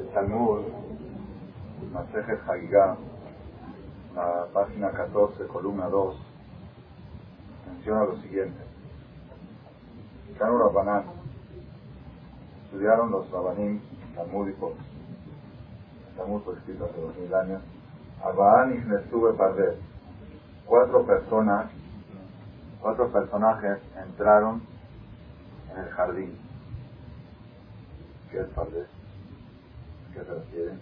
El Talmud, Masejet Hagigah, la página 14, columna 2, menciona lo siguiente. Cano Rabbanán, estudiaron los Rabbanim talmúdicos, el Talmud fue escrito hace dos mil años, Abraham y Nestuve Pardes, cuatro personas, cuatro personajes entraron en el jardín. ¿Qué es Pardes? ¿Qué se refiere?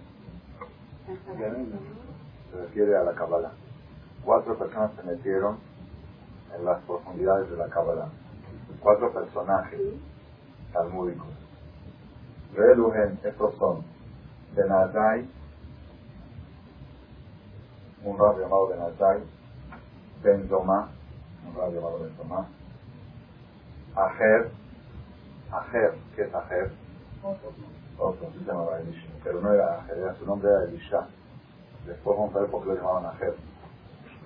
Se refiere a la Kabbalah. Cuatro personas se metieron en las profundidades de la Kabbalah. Cuatro personajes talmúdicos. Relugen, estos son Benazai, un rab llamado Benazai, Ben Zoma, un rab llamado Ben Zoma, Ajer, Ajer, ¿qué es Ajer? Otro, sí se llamaba Elisha, pero no era Ajer, su nombre era Elisha. Después vamos a ver por qué lo llamaban Ajer.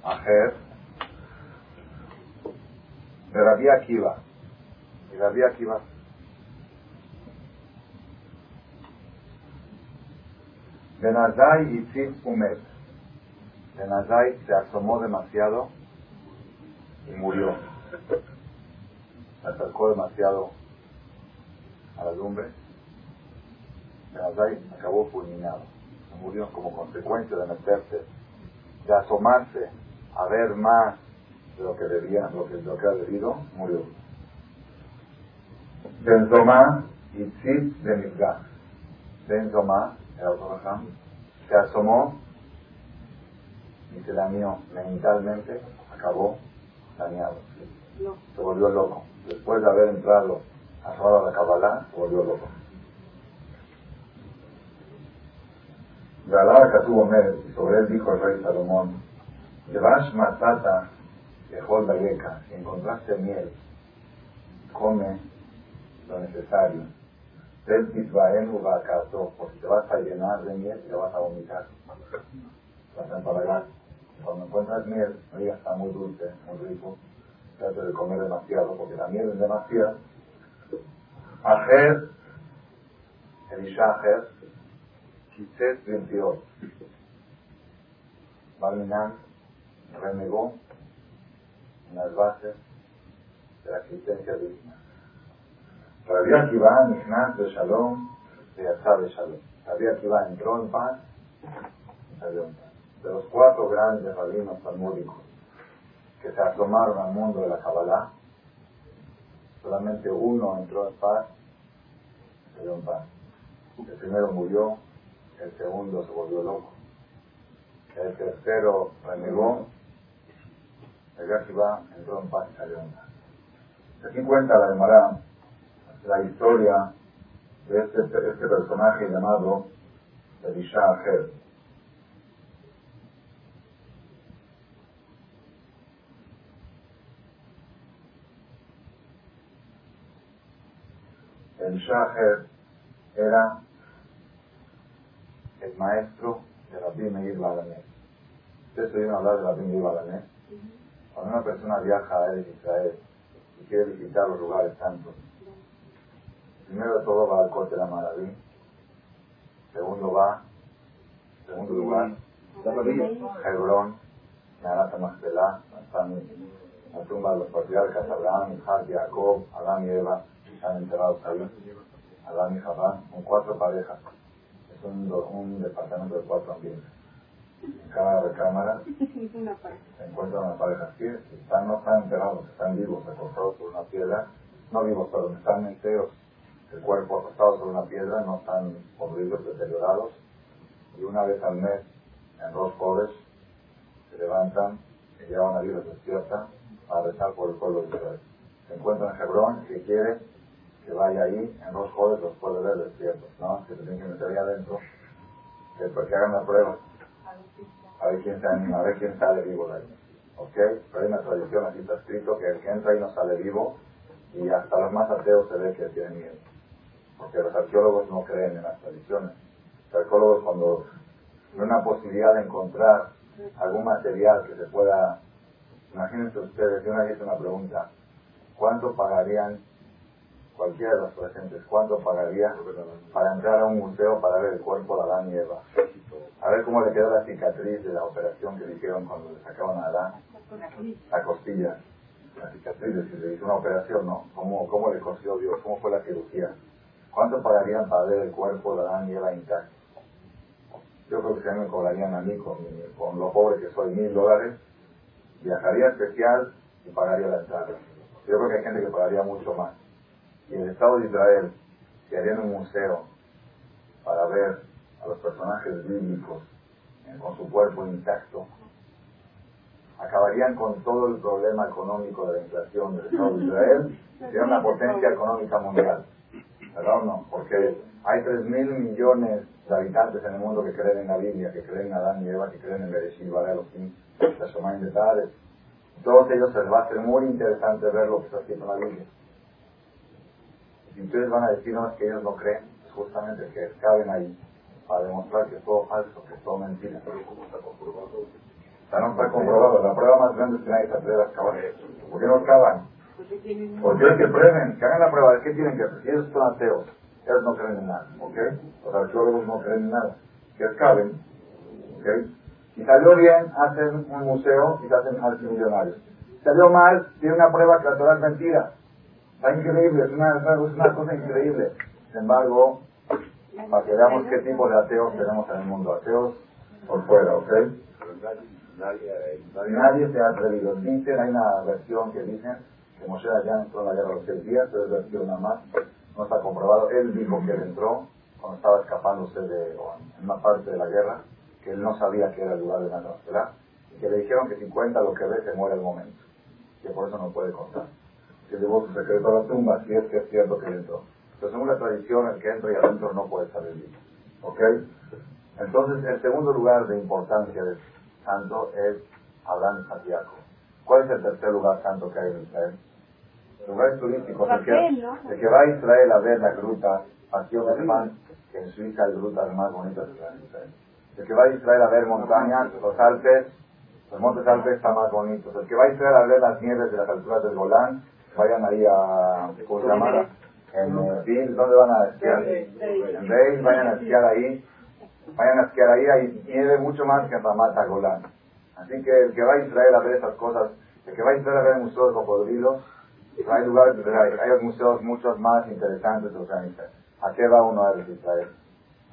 Ajer, de Rabbi Akiva. Y Rabbi Akiva Benazai y Tzim Umet. Benazai se asomó demasiado y murió. Se acercó demasiado a la lumbre. Benazai acabó fulminado. Murió como consecuencia de meterse, de asomarse a ver más de lo que debía, lo que, lo que ha debido, murió. Benzoma y Tzim de Mizgah. Benzoma el autor se asomó y se dañó mentalmente, acabó dañado. Se volvió loco. Después de haber entrado a la Kabbalah, se volvió loco. Galá tuvo Mer, y sobre él dijo el rey Salomón, Llevash matata dejó la yeca, si encontraste miel, come lo necesario porque te vas a llenar de miel y te vas a vomitar. Vas a empalagar. Cuando encuentras miel, no digas está muy dulce, muy rico, trate de comer demasiado, porque la miel es demasiado. Ajer, Elisha Ajer, Kiset 22. Barminan renegó en las bases de la existencia divina. Rabbi Akiva Nichnas de Shalom de Yasar de Shalom. Rabbi Akiva entró en paz y salió en paz. De los cuatro grandes rabinos talmúdicos que se asomaron al mundo de la Kabbalah, solamente uno entró en paz y salió en paz. El primero murió, el segundo se volvió loco, el tercero renegó, el Akiva entró en paz y salió en paz. Aquí cuenta la de Marán la historia de este, este personaje llamado Elisha Aher. Elisha Aher era el maestro de Rabbi Meir Balané. ¿Ustedes oyeron hablar de Rabbi Meir Balané? Cuando una persona viaja a Israel y quiere visitar los lugares santos, Primero de todo va al corte de la Maraví. Segundo va, segundo lugar, Hebrón, Narata Magdalá, la tumba de los patriarcas Abraham, Isaac, Jacob, Adán y Eva, están enterrados ahí. Adán y Javán, con cuatro parejas. Es un, departamento de cuatro ambientes. En cada recámara se encuentra una pareja así, están, no están enterrados, están vivos, acostados por una piedra, no vivos, pero están enteros el cuerpo acostado sobre una piedra, no están podridos, deteriorados, y una vez al mes, en dos pobres, se levantan, se llevan a vida despierta a rezar por el pueblo de Israel. Se encuentran en Hebrón, si quiere, que vaya ahí, en dos jóvenes los puede ver despiertos, ¿no? Que se tienen que meter ahí adentro, que, pues, que hagan la prueba, a ver quién se anima, a ver quién sale vivo de ahí. ¿Ok? Pero hay una tradición, aquí está escrito, que el que entra ahí no sale vivo, y hasta los más ateos se ve que tienen miedo porque los arqueólogos no creen en las tradiciones. Los arqueólogos cuando hay una posibilidad de encontrar algún material que se pueda, imagínense ustedes, yo una vez una pregunta, ¿cuánto pagarían cualquiera de los presentes, ¿cuánto pagaría para entrar a un museo para ver el cuerpo de Adán y Eva? A ver cómo le quedó la cicatriz de la operación que le hicieron cuando le sacaban a Adán la costilla. La cicatriz, si le hizo una operación, ¿no? ¿Cómo, ¿Cómo le cosió Dios? ¿Cómo fue la cirugía? ¿Cuánto pagarían para ver el cuerpo de Adán y Eva intacto? Yo creo que mí me cobrarían a mí, con, con lo pobre que soy, mil dólares, viajaría especial y pagaría la entrada. Yo creo que hay gente que pagaría mucho más. Y el Estado de Israel, si harían un museo para ver a los personajes bíblicos con su cuerpo intacto, acabarían con todo el problema económico de la inflación del Estado de Israel, sería una potencia económica mundial. ¿Verdad o no? Porque hay 3 mil millones de habitantes en el mundo que creen en la Biblia, que creen en Adán y Eva, que creen en Bereshit, Elohim, Tashomayim de. Todos ellos se les va a ser muy interesante ver lo que está escrito en la Biblia. Y ustedes van a decir, no, es que ellos no creen, es justamente que caben ahí para demostrar que es todo falso, que es todo mentira. no está comprobado. La prueba más grande es que nadie se atreve a excavar. ¿Por qué no excavan? Porque es que prueben, que hagan la prueba. de qué tienen que hacer? Si ellos son ateos, ellos no creen en nada, ¿ok? Los arqueólogos no creen en nada. Que excaven, ¿ok? Si salió bien, hacen un museo y se hacen multimillonarios. Si salió mal, tiene una prueba que la Torah es mentira. Está increíble, es una, es una cosa increíble. Sin embargo, para que veamos qué tipo de ateos tenemos en el mundo. Ateos por fuera, ¿ok? Nadie, se ha atrevido. Dicen, hay una versión que dicen que Moshe ya entró en la guerra los seis días, pero es versión nada más. No está comprobado. Él dijo que él entró cuando estaba escapándose de en una parte de la guerra, que él no sabía que era el lugar de la ¿verdad? Y que le dijeron que si cuenta lo que ve, se muere el momento. Que por eso no puede contar. Que llevó su secreto a la tumba, si es que es cierto que entró. Pero según la tradición, el que entra y adentro no puede salir bien. ¿Ok? Entonces, el segundo lugar de importancia del santo es Abraham y Santiago. ¿Cuál es el tercer lugar santo que hay en Israel? Lugares turísticos. El que, el que va a Israel a ver la gruta, Pan, que en Suiza hay grutas más bonitas que en Israel. El que va a Israel a ver montañas, los Alpes, los montes Alpes están más bonitos. El que va a Israel a ver las nieves de las alturas del Golán, vayan ahí a, ¿cómo se llama? en eh, ¿dónde van a esquiar? En Beis, vayan a esquiar ahí, vayan a esquiar ahí, hay nieve mucho más que en Ramata Golán. Así que el que va a Israel a ver esas cosas, el que va a Israel a ver el Museo de Cocodrilos, hay lugares, hay, hay museos muchos más interesantes Israel. ¿A qué va uno a ver Israel?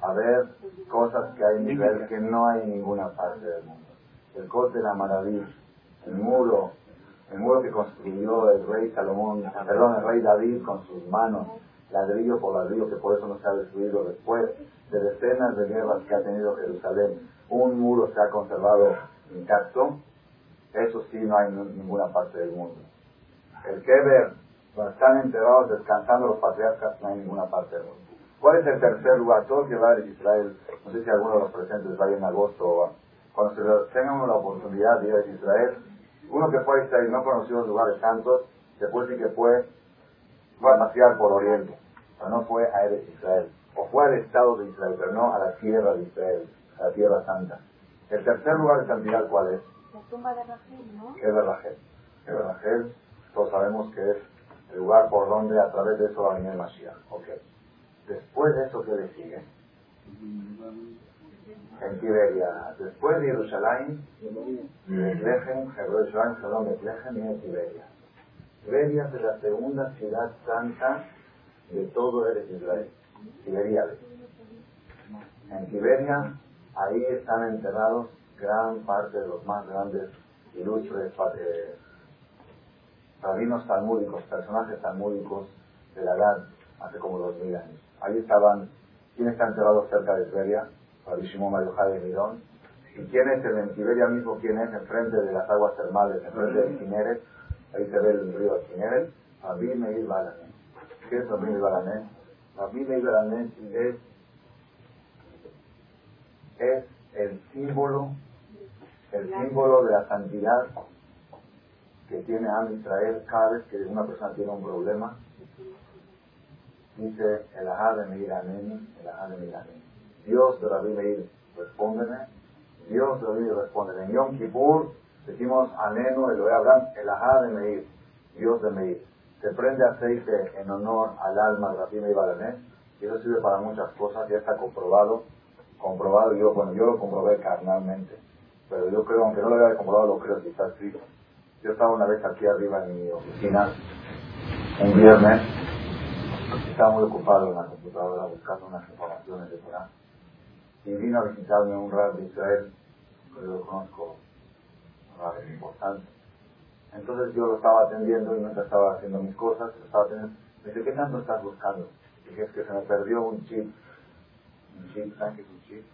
A ver cosas que hay en Israel que no hay en ninguna parte del mundo. El coste de la maravilla, el muro, el muro que construyó el rey Salomón, perdón, el rey David con sus manos, ladrillo por ladrillo, que por eso no se ha destruido después de decenas de guerras que ha tenido Jerusalén, un muro se ha conservado intacto, eso sí no hay en ninguna parte del mundo. El Keber, donde están enterrados descansando los patriarcas, no hay en ninguna parte del mundo. ¿Cuál es el tercer lugar? Todos que va a Israel, no sé si alguno de los presentes vaya en agosto o cuando se tengan la oportunidad de ir a Israel, uno que fue a Israel y no conoció los lugares santos, después sí que fue, fue a pasear por Oriente, pero no fue a Israel. O fue al Estado de Israel, pero no a la tierra de Israel, a la tierra santa. El tercer lugar de santidad, ¿cuál es? La tumba de Rachel, ¿no? ¿Qué es de Rachel? ¿Qué es Rachel? Todos sabemos que es el lugar por donde a través de eso va a venir el Mashiach. Ok. Después de eso, ¿qué le sigue? En Tiberia. Después de Jerusalén, Bethlehem, Jerusalén, perdón, Bethlehem y Tiberia. Tiberia es la segunda ciudad santa de todo el Israel. Tiberiades. En Tiberia, ahí están enterrados gran parte de los más grandes, ilustres eh, rabinos talmúdicos, personajes talmúdicos de la edad hace como dos mil años. Ahí estaban, ¿quién está enterrado cerca de Tiberia? De Mirón. ¿Y quién es el en Tiberia mismo? ¿Quién es? Enfrente de las aguas termales, enfrente de Kineret, ahí se ve el río de Kineret, Rabbi Meir Balané. ¿Qué es Rabbi Meir Balané? Rabbi Meir es, es el símbolo, el símbolo de la santidad que tiene Am Israel cada vez que una persona tiene un problema. Dice el Ajá de Meir el Ajá de Meir Dios de Rabbi Meir, respóndeme. Dios de Rabbi Meir, respóndeme. En Yom Kippur decimos Anenu, Elohe Abraham, el Ajá de Meir, Dios de Meir. se prende aceite en honor al alma de Rabbi Meir y eso sirve para muchas cosas, ya está comprobado, comprobado, yo, bueno, yo lo comprobé carnalmente, pero yo creo, aunque no lo haya comprobado, lo creo si está escrito. Yo estaba una vez aquí arriba en mi oficina, un viernes, estaba muy ocupado en la computadora buscando unas informaciones de Torah, y vino a visitarme un rab de Israel, que yo lo conozco, un rab importante. Entonces yo lo estaba atendiendo y mientras estaba haciendo mis cosas, estaba atendiendo. Me dice, ¿qué tanto estás buscando? Dije, es que se me perdió un chip. Un chip, ¿saben qué es un chip?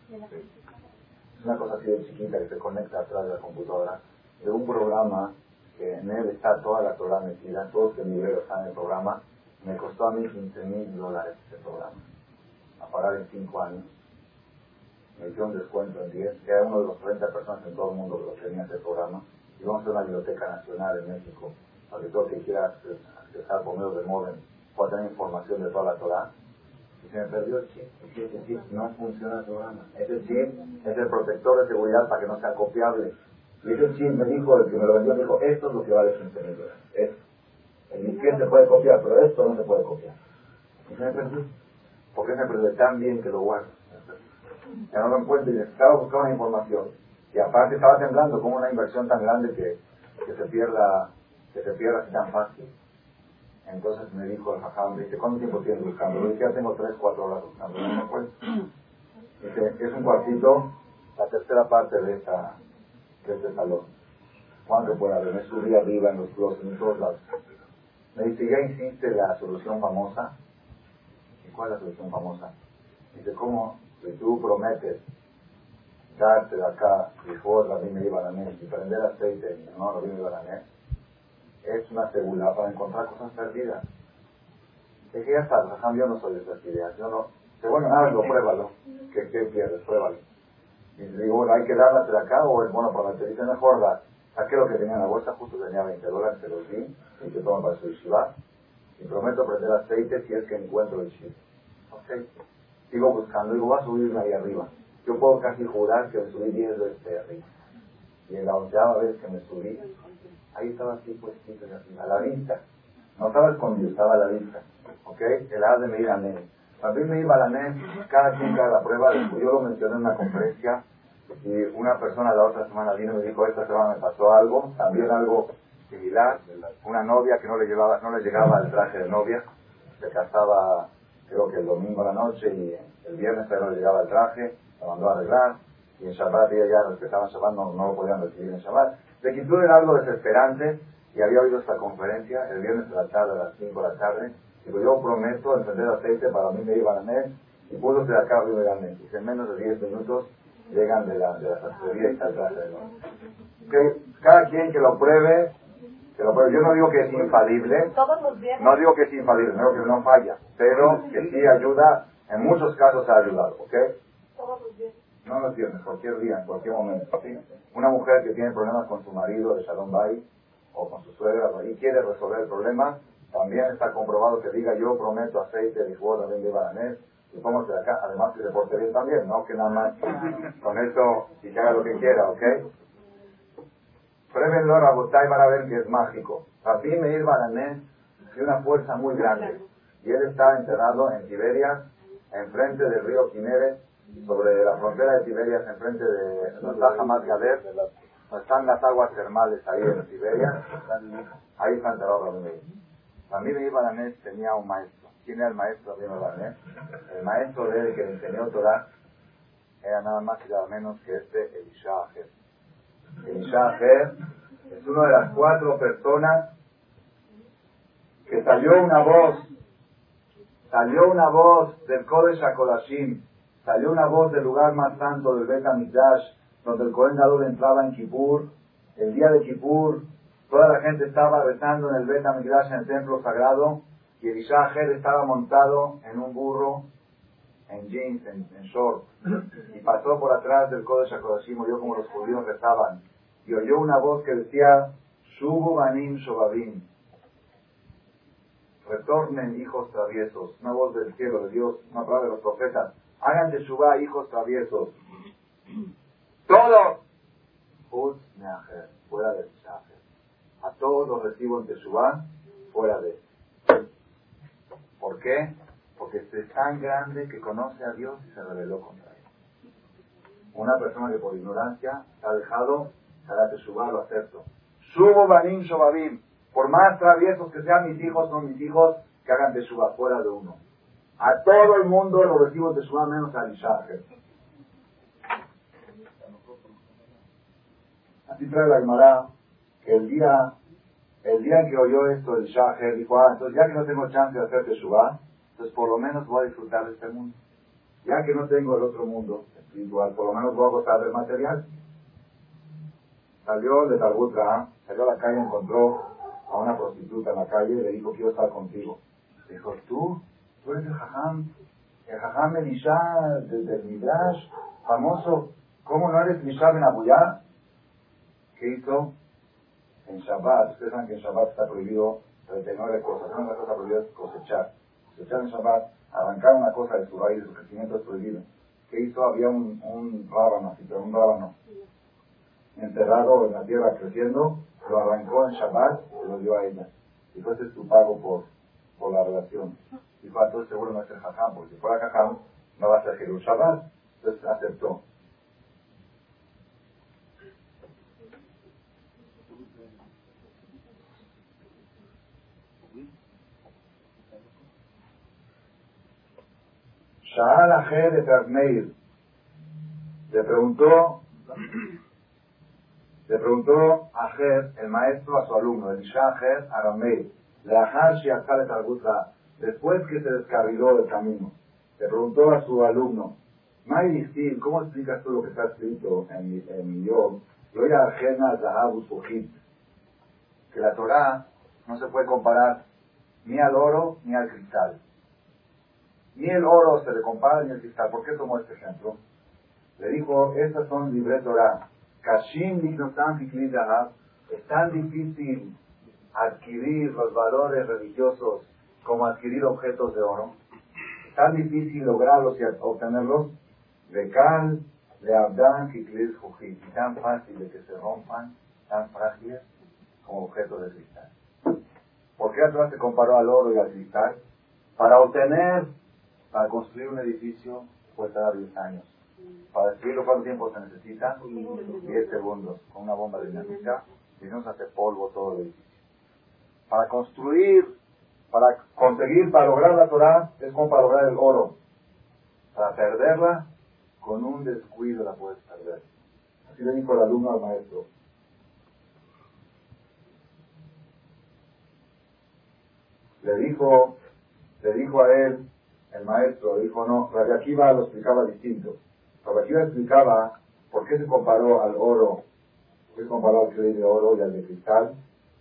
Es una cosa así de chiquita que se conecta atrás de la computadora, de un programa que en él está toda la Torah metida, todos los niveles están en el programa. Me costó a mí 15 mil dólares ese programa, a pagar en 5 años. Me dio un descuento en 10, que era uno de los 30 personas en todo el mundo que lo tenía ese programa. Y vamos a una biblioteca nacional en México, para que todo el que quiera accesar por medio de modem pueda tener información de toda la Torah. Y se me perdió el chip, ese chip no funciona el programa. Ese chip es el protector de seguridad para que no sea copiable. Y ese chip me dijo, el que me lo vendió, me dijo, esto es lo que vale 15 mil dólares. Esto. El disquete se puede copiar, pero esto no se puede copiar. Y se me perdió. ¿Por qué se me perdió? Tan bien que lo guardo. No lo encuentro y necesitaba buscar una información. Y aparte estaba temblando como una inversión tan grande que, que se pierda que se pierda así tan fácil. Entonces me dijo el jajam, dice, ¿cuánto tiempo tienes buscando? Yo dije, ya tengo 3, 4 horas buscando, no me encuentro. Dice, es un cuartito, la tercera parte de, esta, de este salón. ¿Cuánto puede haber? Me subí arriba en los closets, en todos lados. Me dice, ¿ya hiciste la solución famosa? ¿Y cuál es la solución famosa? Dice, ¿cómo? Si tú prometes darte de acá, dijo la me iba a y prender aceite, no, la me iba a es una segunda para encontrar cosas perdidas. Es que ya está, yo no soy de esas ideas, yo no, te bueno, hazlo, pruébalo, que, que pierdes, pruébalo. Y digo, bueno, hay que darlas de acá o es bueno para te dice mejor dar. Saqué lo que tenía en la bolsa, justo tenía 20 dólares, se los di, y que toman para su shiva. Y prometo prender aceite si es que encuentro el chip. Ok. Sigo buscando, digo, va a subirme ahí arriba. Yo puedo casi jurar que me subí 10 veces de arriba. Y en la onceava vez que me subí, ahí estaba así pues a la vista. No estaba escondido, estaba a la vista. ¿Ok? El haz de medir a También me iba a la NES, cada quien cada prueba. Yo lo mencioné en una conferencia y una persona la otra semana vino y me dijo, esta semana me pasó algo, también algo similar. Una novia que no le, llevaba, no le llegaba el traje de novia, se casaba creo que el domingo a la noche y el viernes no le llegaba el traje, la mandó a arreglar y en Shabbat ella ya respetaban Shabbat, no, no lo podían recibir en Shabbat. De Kippur era algo desesperante y había oído esta conferencia el viernes de la tarde a las 5 de la tarde. Digo, yo prometo encender aceite para mí me iban a mes y puedo ser acá me iban a mes. Y en menos de 10 minutos llegan de la, de la y está traje de nuevo. Cada quien que lo pruebe, Yo no digo que es infalible, no digo que es infalible, no digo que no falla, pero que sí ayuda, en muchos casos ha ayudado, ¿ok? No lo tienes, cualquier día, en cualquier momento. ¿sí? Una mujer que tiene problemas con su marido de Shalom Bay o con su suegra y quiere resolver el problema, también está comprobado que diga yo prometo aceite, de también de bananés, y de acá, además que se porte bien también, no que nada más con eso y que haga lo que quiera, ¿ok? Pruébenlo, Rabotay, van a ver que es mágico. Rabbi Meir Baranés tiene una fuerza muy grande y él está enterrado en Tiberias, enfrente del río Quinere, sobre la frontera de Tiberias, enfrente de la Hamas Gader, están las aguas termales ahí en Tiberias, ahí está enterrado Rabbi Meir. Rabbi Meir Baranés tenía un maestro. ¿Quién era el maestro de Baranés? El maestro de él que le enseñó Torah era nada más y nada menos que este Elisha Aher. Elisha es una de las cuatro personas que salió una voz, salió una voz del Kodesh HaKodashim, salió una voz del lugar más santo del Bet HaMikdash, donde el Kohen entraba en Kippur, el día de Kippur, toda la gente estaba rezando en el Bet HaMikdash, en el templo sagrado, y Elisha Aher estaba montado en un burro, en jeans, en, short, y pasó por atrás del Kodesh HaKodashim, oyó como los judíos rezaban, y oyó una voz que decía, Shubu Banim Shobabim, retornen hijos traviesos, una voz del cielo de Dios, una palabra de los profetas, hagan de Shubá hijos traviesos, todos, fuera de Shaher, a todos los recibo en Teshuvah, fuera de ¿Por qué? Porque es tan grande que conoce a Dios y se rebeló contra él. Una persona que por ignorancia se ha dejado, hará Teshuvah, lo acepto. Subo Banim Shobabim. Por más traviesos que sean mis hijos, son mis hijos que hagan Teshuvah fuera de uno. A todo el mundo lo recibo Teshuvah menos a Ishaker. Así trae la Gemara que el día, el día en que oyó esto el Shaher dijo, ah, entonces ya que no tengo chance de hacer Teshuvah, entonces por lo menos voy a disfrutar de este mundo. Ya que no tengo el otro mundo espiritual, por lo menos voy a gozar del material. Salió de Talbutra, salió a la calle, encontró a una prostituta en la calle y le dijo, quiero estar contigo. Dijo, tú, tú eres el jajam, el jajam Elisha desde el Midrash, famoso. ¿Cómo no eres Elisha Ben Abuyá? ¿Qué hizo? En Shabbat, ustedes saben que en Shabbat está prohibido 39 cosas. Una de las cosas prohibidas es cosechar. Cosechar en Shabbat, arrancar una cosa de su raíz, de su crecimiento es prohibido. ¿Qué hizo? Había un, un rábano, pero un rábano enterrado en la tierra creciendo, lo arrancó en Shabbat y lo dio a ella. Y fue ese es tu pago por, por la relación. Y fue entonces seguro no es el jajam, porque si fuera jajam no va a ser Shabbat. Entonces aceptó. Sha'al Ajer de Le preguntó, le preguntó Ajer, el maestro, a su alumno, el Ajer Arameir, después que se descarriló del camino, le preguntó a su alumno, Maidistil, ¿cómo explicas tú lo que está escrito en mi, en mi yom? ajena que la Torah no se puede comparar ni al oro ni al cristal. Ni el oro se le compara ni el cristal. ¿Por qué tomó este ejemplo? Le dijo, estas son libres Torah. Kashim es tan difícil adquirir los valores religiosos como adquirir objetos de oro. Es tan difícil lograrlos y obtenerlos. De cal, de abdan, y tan fácil de que se rompan, tan frágiles como objetos de cristal. ¿Por qué atrás se comparó al oro y al cristal? Para obtener para construir un edificio puede tardar 10 años. Para destruirlo, ¿cuánto tiempo se necesita? 10 segundos. Con una bomba dinámica y no se hace polvo todo el edificio. Para construir, para conseguir, para lograr la Torah, es como para lograr el oro. Para perderla, con un descuido la puedes perder. Así le dijo el alumno al maestro. Le dijo, le dijo a él, el maestro dijo, no, Rabbi Akiva lo explicaba distinto. Rabbi Akiva explicaba por qué se comparó al oro, por qué se comparó al de oro y al de cristal.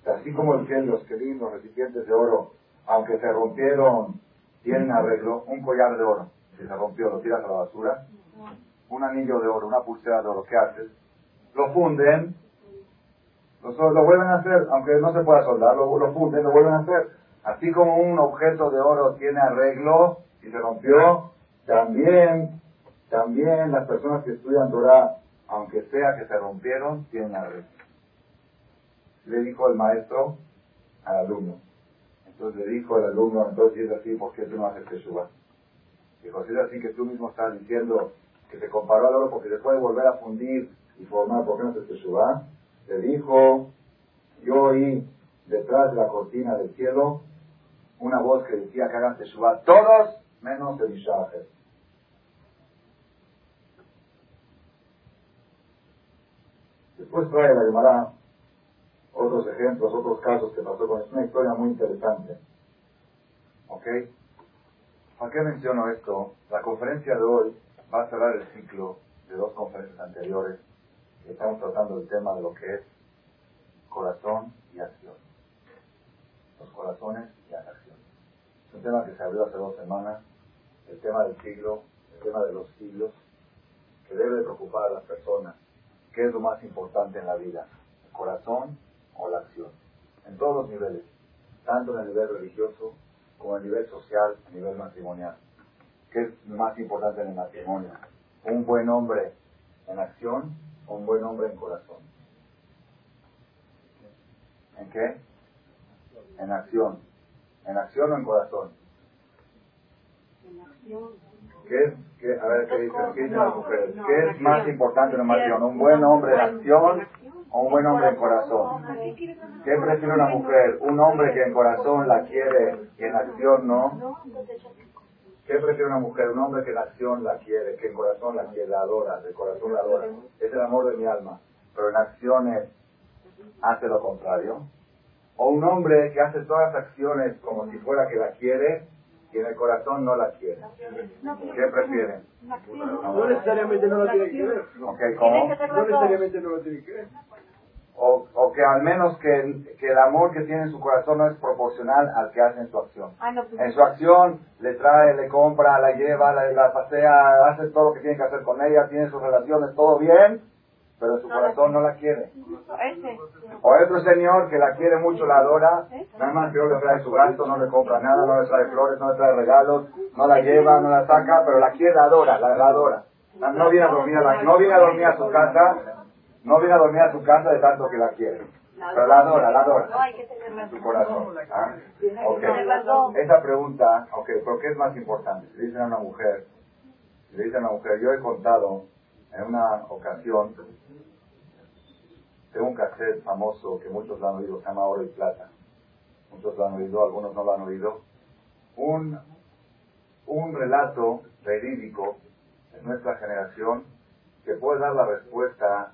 Así como el que los kelim, los recipientes de oro, aunque se rompieron, tienen arreglo, un collar de oro, si se rompió, lo tiras a la basura, un anillo de oro, una pulsera de oro, ¿qué haces? Lo funden, lo, lo vuelven a hacer, aunque no se pueda soldar, lo, lo funden, lo vuelven a hacer. Así como un objeto de oro tiene arreglo, y se rompió, también, también las personas que estudian Torah, aunque sea que se rompieron, tienen arreglo. Le dijo el maestro al alumno. Entonces le dijo el alumno, entonces si es así, ¿por qué tú no haces Teshuvah? Dijo, si es así que tú mismo estás diciendo que se comparó al oro porque se puede volver a fundir y formar, ¿por qué no haces Teshuvah? Le dijo, yo oí detrás de la cortina del cielo una voz que decía que hagan Teshuvah todos menos el Ishaher. Después trae la Gemara otros ejemplos, otros casos que pasó con Es una historia muy interesante. ¿Ok? ¿Para qué menciono esto? La conferencia de hoy va a cerrar el ciclo de dos conferencias anteriores que estamos tratando el tema de lo que es corazón y acción. Los corazones y las acciones. Es un tema que se abrió hace dos semanas el tema del siglo, el tema de los siglos, que debe preocupar a las personas. ¿Qué es lo más importante en la vida? ¿El corazón o la acción? En todos los niveles, tanto en el nivel religioso como en el nivel social, a nivel matrimonial. ¿Qué es más importante en el matrimonio? ¿Un buen hombre en acción o un buen hombre en corazón? ¿En qué? En acción. ¿En acción o en corazón? ¿Qué es, qué, a ver, ¿qué dicen, ¿qué dicen las mujeres? ¿Qué es más importante en una acción? ¿Un buen hombre en acción o un buen hombre en corazón? ¿Qué prefiere una mujer? ¿Un hombre que en corazón la quiere y en acción no? ¿Qué prefiere una mujer? Un hombre que en acción la quiere, que en corazón la quiere, la adora, de corazón la adora. Es el amor de mi alma. Pero en acciones hace lo contrario. O un hombre que hace todas las acciones como si fuera que la quiere y en el corazón no la quiere. ¿Qué prefieren? No necesariamente no la tiene que ver. Okay, ¿cómo? No necesariamente no la tiene que ver. O, o que al menos que, que el amor que tiene en su corazón no es proporcional al que hace en su acción. En su acción le trae, le compra, la lleva, la, la pasea, hace todo lo que tiene que hacer con ella, tiene sus relaciones, todo bien, pero su corazón no la quiere. O otro señor que la quiere mucho, la adora, nada más que no le trae su gasto, no le compra nada, no le trae flores, no le trae regalos, no la lleva, no la saca, pero la quiere, la adora, la, adora. No viene a dormir a la, no viene a dormir a su casa, no viene a dormir a su casa de tanto que la quiere. Pero la adora, la adora. En su corazón. ¿Ah? Okay. Esa pregunta, ok, ¿por qué es más importante? Le dicen a una mujer, le dicen a una mujer, yo he contado en una ocasión, tengo un cassette famoso que muchos lo han oído, se llama Oro y Plata. Muchos lo han oído, algunos no lo han oído. Un, un relato verídico de nuestra generación que puede dar la respuesta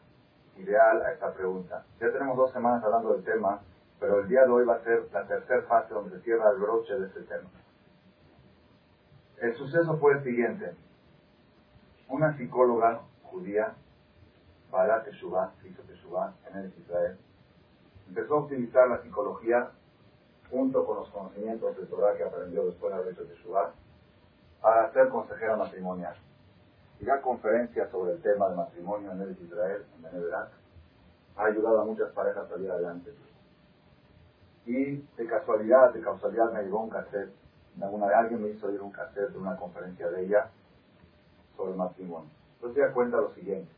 ideal a esta pregunta. Ya tenemos dos semanas hablando del tema, pero el día de hoy va a ser la tercera fase donde se cierra el broche de este tema. El suceso fue el siguiente. Una psicóloga judía, Barat Teshuvah, hizo Teshuvah en el Israel, empezó a utilizar la psicología junto con los conocimientos de Torah que aprendió después de haber hecho Teshuvah para ser consejera matrimonial y da conferencias sobre el tema del matrimonio en el Israel, en Beneverak, ha ayudado a muchas parejas a salir adelante. Y de casualidad, de casualidad me llegó un cassette, alguna vez alguien me hizo oír un cassette de una conferencia de ella sobre el matrimonio. Entonces ella cuenta lo siguiente.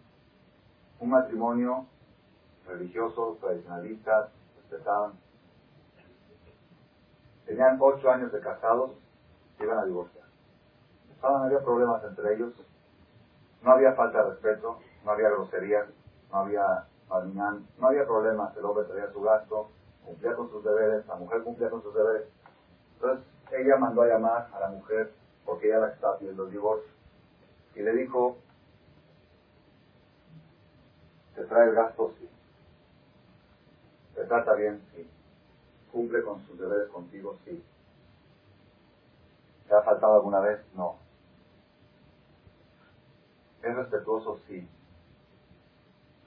Un matrimonio religioso, tradicionalista, respetaban. Tenían ocho años de casados, iban a divorciar. Estaban, había problemas entre ellos, no había falta de respeto, no había groserías, no había no había problemas, el hombre traía su gasto, cumplía con sus deberes, la mujer cumplía con sus deberes. Entonces ella mandó a llamar a la mujer porque ella la estaba pidiendo el divorcio y le dijo, ¿te trae el gasto? Sí. ¿Te trata bien? Sí. ¿Cumple con sus deberes contigo? Sí. ¿Te ha faltado alguna vez? No. ¿Es respetuoso? Sí.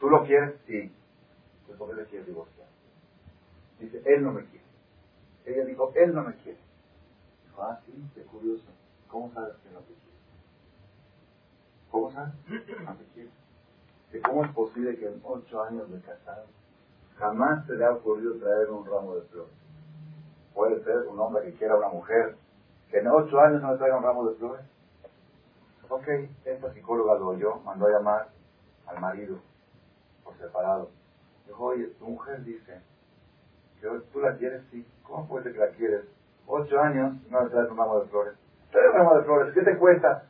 ¿Tú lo quieres? Sí. Entonces, ¿por qué le quieres divorciar? Dice, él no me quiere. Ella dijo, él no me quiere. Dijo, ah, sí, qué curioso. ¿Cómo sabes que no te quiere? ¿Cómo sabes? No te quiere. ¿Cómo es posible que en ocho años de casado jamás se le ha ocurrido traer un ramo de flores? Puede ser un hombre que quiera una mujer que en ocho años no le traiga un ramo de flores. Ok, esta psicóloga lo oyó, mandó a llamar al marido por separado. Dijo, oye, tu mujer dice que tú la quieres, sí. ¿Cómo puede ser que la quieres? Ocho años no le traes un ramo de flores. Trae un ramo de flores, ¿qué te cuesta?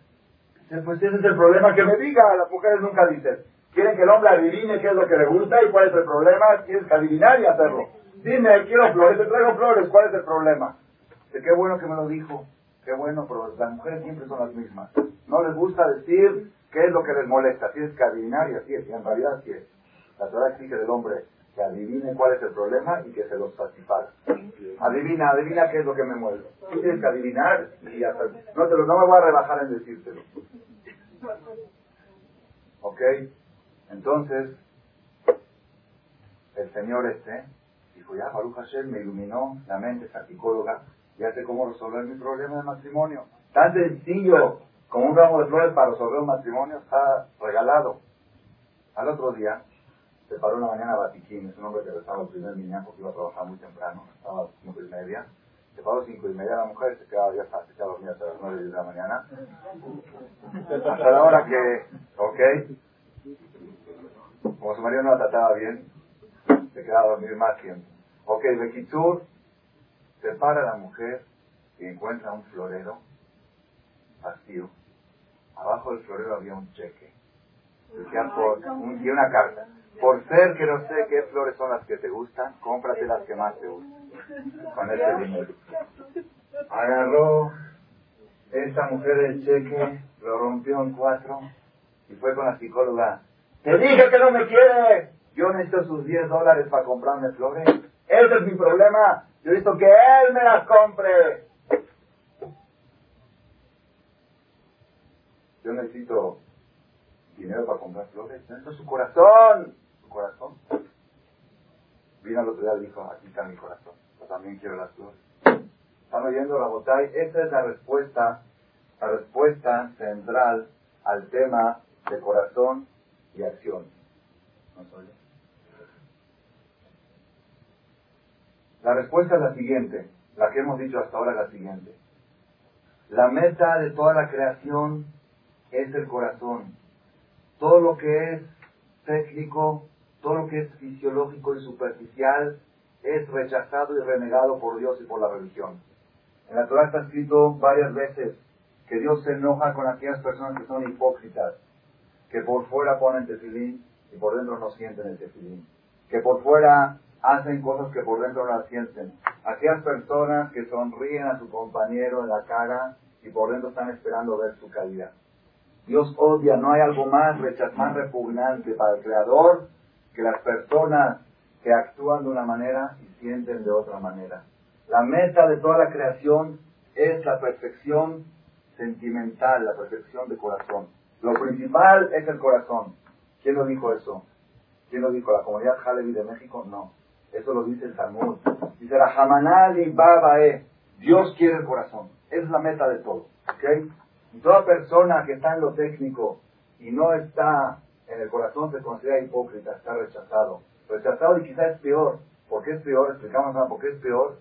Pues ese es el problema que me diga. Las mujeres nunca dicen. Quieren que el hombre adivine qué es lo que le gusta y cuál es el problema. Tienes que adivinar y hacerlo. Dime, quiero flores, te traigo flores, ¿cuál es el problema? De qué bueno que me lo dijo. Qué bueno, pero las mujeres siempre son las mismas. No les gusta decir qué es lo que les molesta. Tienes que adivinar y así es. Y en realidad así es. La Torah exige del hombre que adivine cuál es el problema y que se lo satisfaga. Adivina, adivina qué es lo que me mueve. Tienes que adivinar y hacer. No, te lo, no me voy a rebajar en decírtelo. ¿Ok? Entonces, el señor este dijo, ya, Baruch Hashem me iluminó la mente, esa psicóloga, ya sé cómo resolver mi problema de matrimonio. Tan sencillo como un ramo de flores para resolver un matrimonio está regalado. Al otro día, se paró una mañana a Batiquín, es un hombre que rezaba el primer niñaco que iba a trabajar muy temprano, estaba a las cinco y media. Se paró cinco y media la mujer se quedaba, ya se quedaba dormida hasta las nueve de la mañana. Hasta la hora que, ok, como su marido no la trataba bien, se quedaba a dormir más tiempo. Ok, Bekitsur, se para la mujer y encuentra un florero vacío. Abajo del florero había un cheque. por, y una carta. Por ser que no sé qué flores son las que te gustan, cómprate las que más te gustan. Con ese dinero. Agarró esta mujer el cheque, lo rompió en cuatro y fue con la psicóloga. Te dije que no me quiere. Yo necesito sus 10 dólares para comprarme flores. Ese es mi problema. Yo necesito que él me las compre. Yo necesito dinero para comprar flores. Necesito su corazón. Su corazón. Vino al otro día y dijo, aquí está mi corazón. Yo también quiero las flores. ¿Están oyendo la botella? Esa es la respuesta, la respuesta central al tema de corazón y acción. La respuesta es la siguiente, la que hemos dicho hasta ahora es la siguiente. La meta de toda la creación es el corazón. Todo lo que es técnico, todo lo que es fisiológico y superficial es rechazado y renegado por Dios y por la religión. En la Torah está escrito varias veces que Dios se enoja con aquellas personas que son hipócritas, que por fuera ponen tefilín y por dentro no sienten el tefilín, que por fuera hacen cosas que por dentro no las sienten. Aquellas personas que sonríen a su compañero en la cara y por dentro están esperando ver su calidad. Dios odia, no hay algo más, más repugnante para el Creador que las personas que actúan de una manera y sienten de otra manera. La meta de toda la creación es la perfección sentimental, la perfección de corazón. Lo principal es el corazón. ¿Quién lo dijo eso? ¿Quién lo dijo? ¿La comunidad Halevi de México? No. Eso lo dice el Talmud. Dice la Hamanali Babae. Dios quiere el corazón. Esa es la meta de todo. ¿Ok? Toda persona que está en lo técnico y no está en el corazón se considera hipócrita, está rechazado. Rechazado y quizás es peor. ¿Por qué es peor? Explicamos nada. ¿Por qué es peor?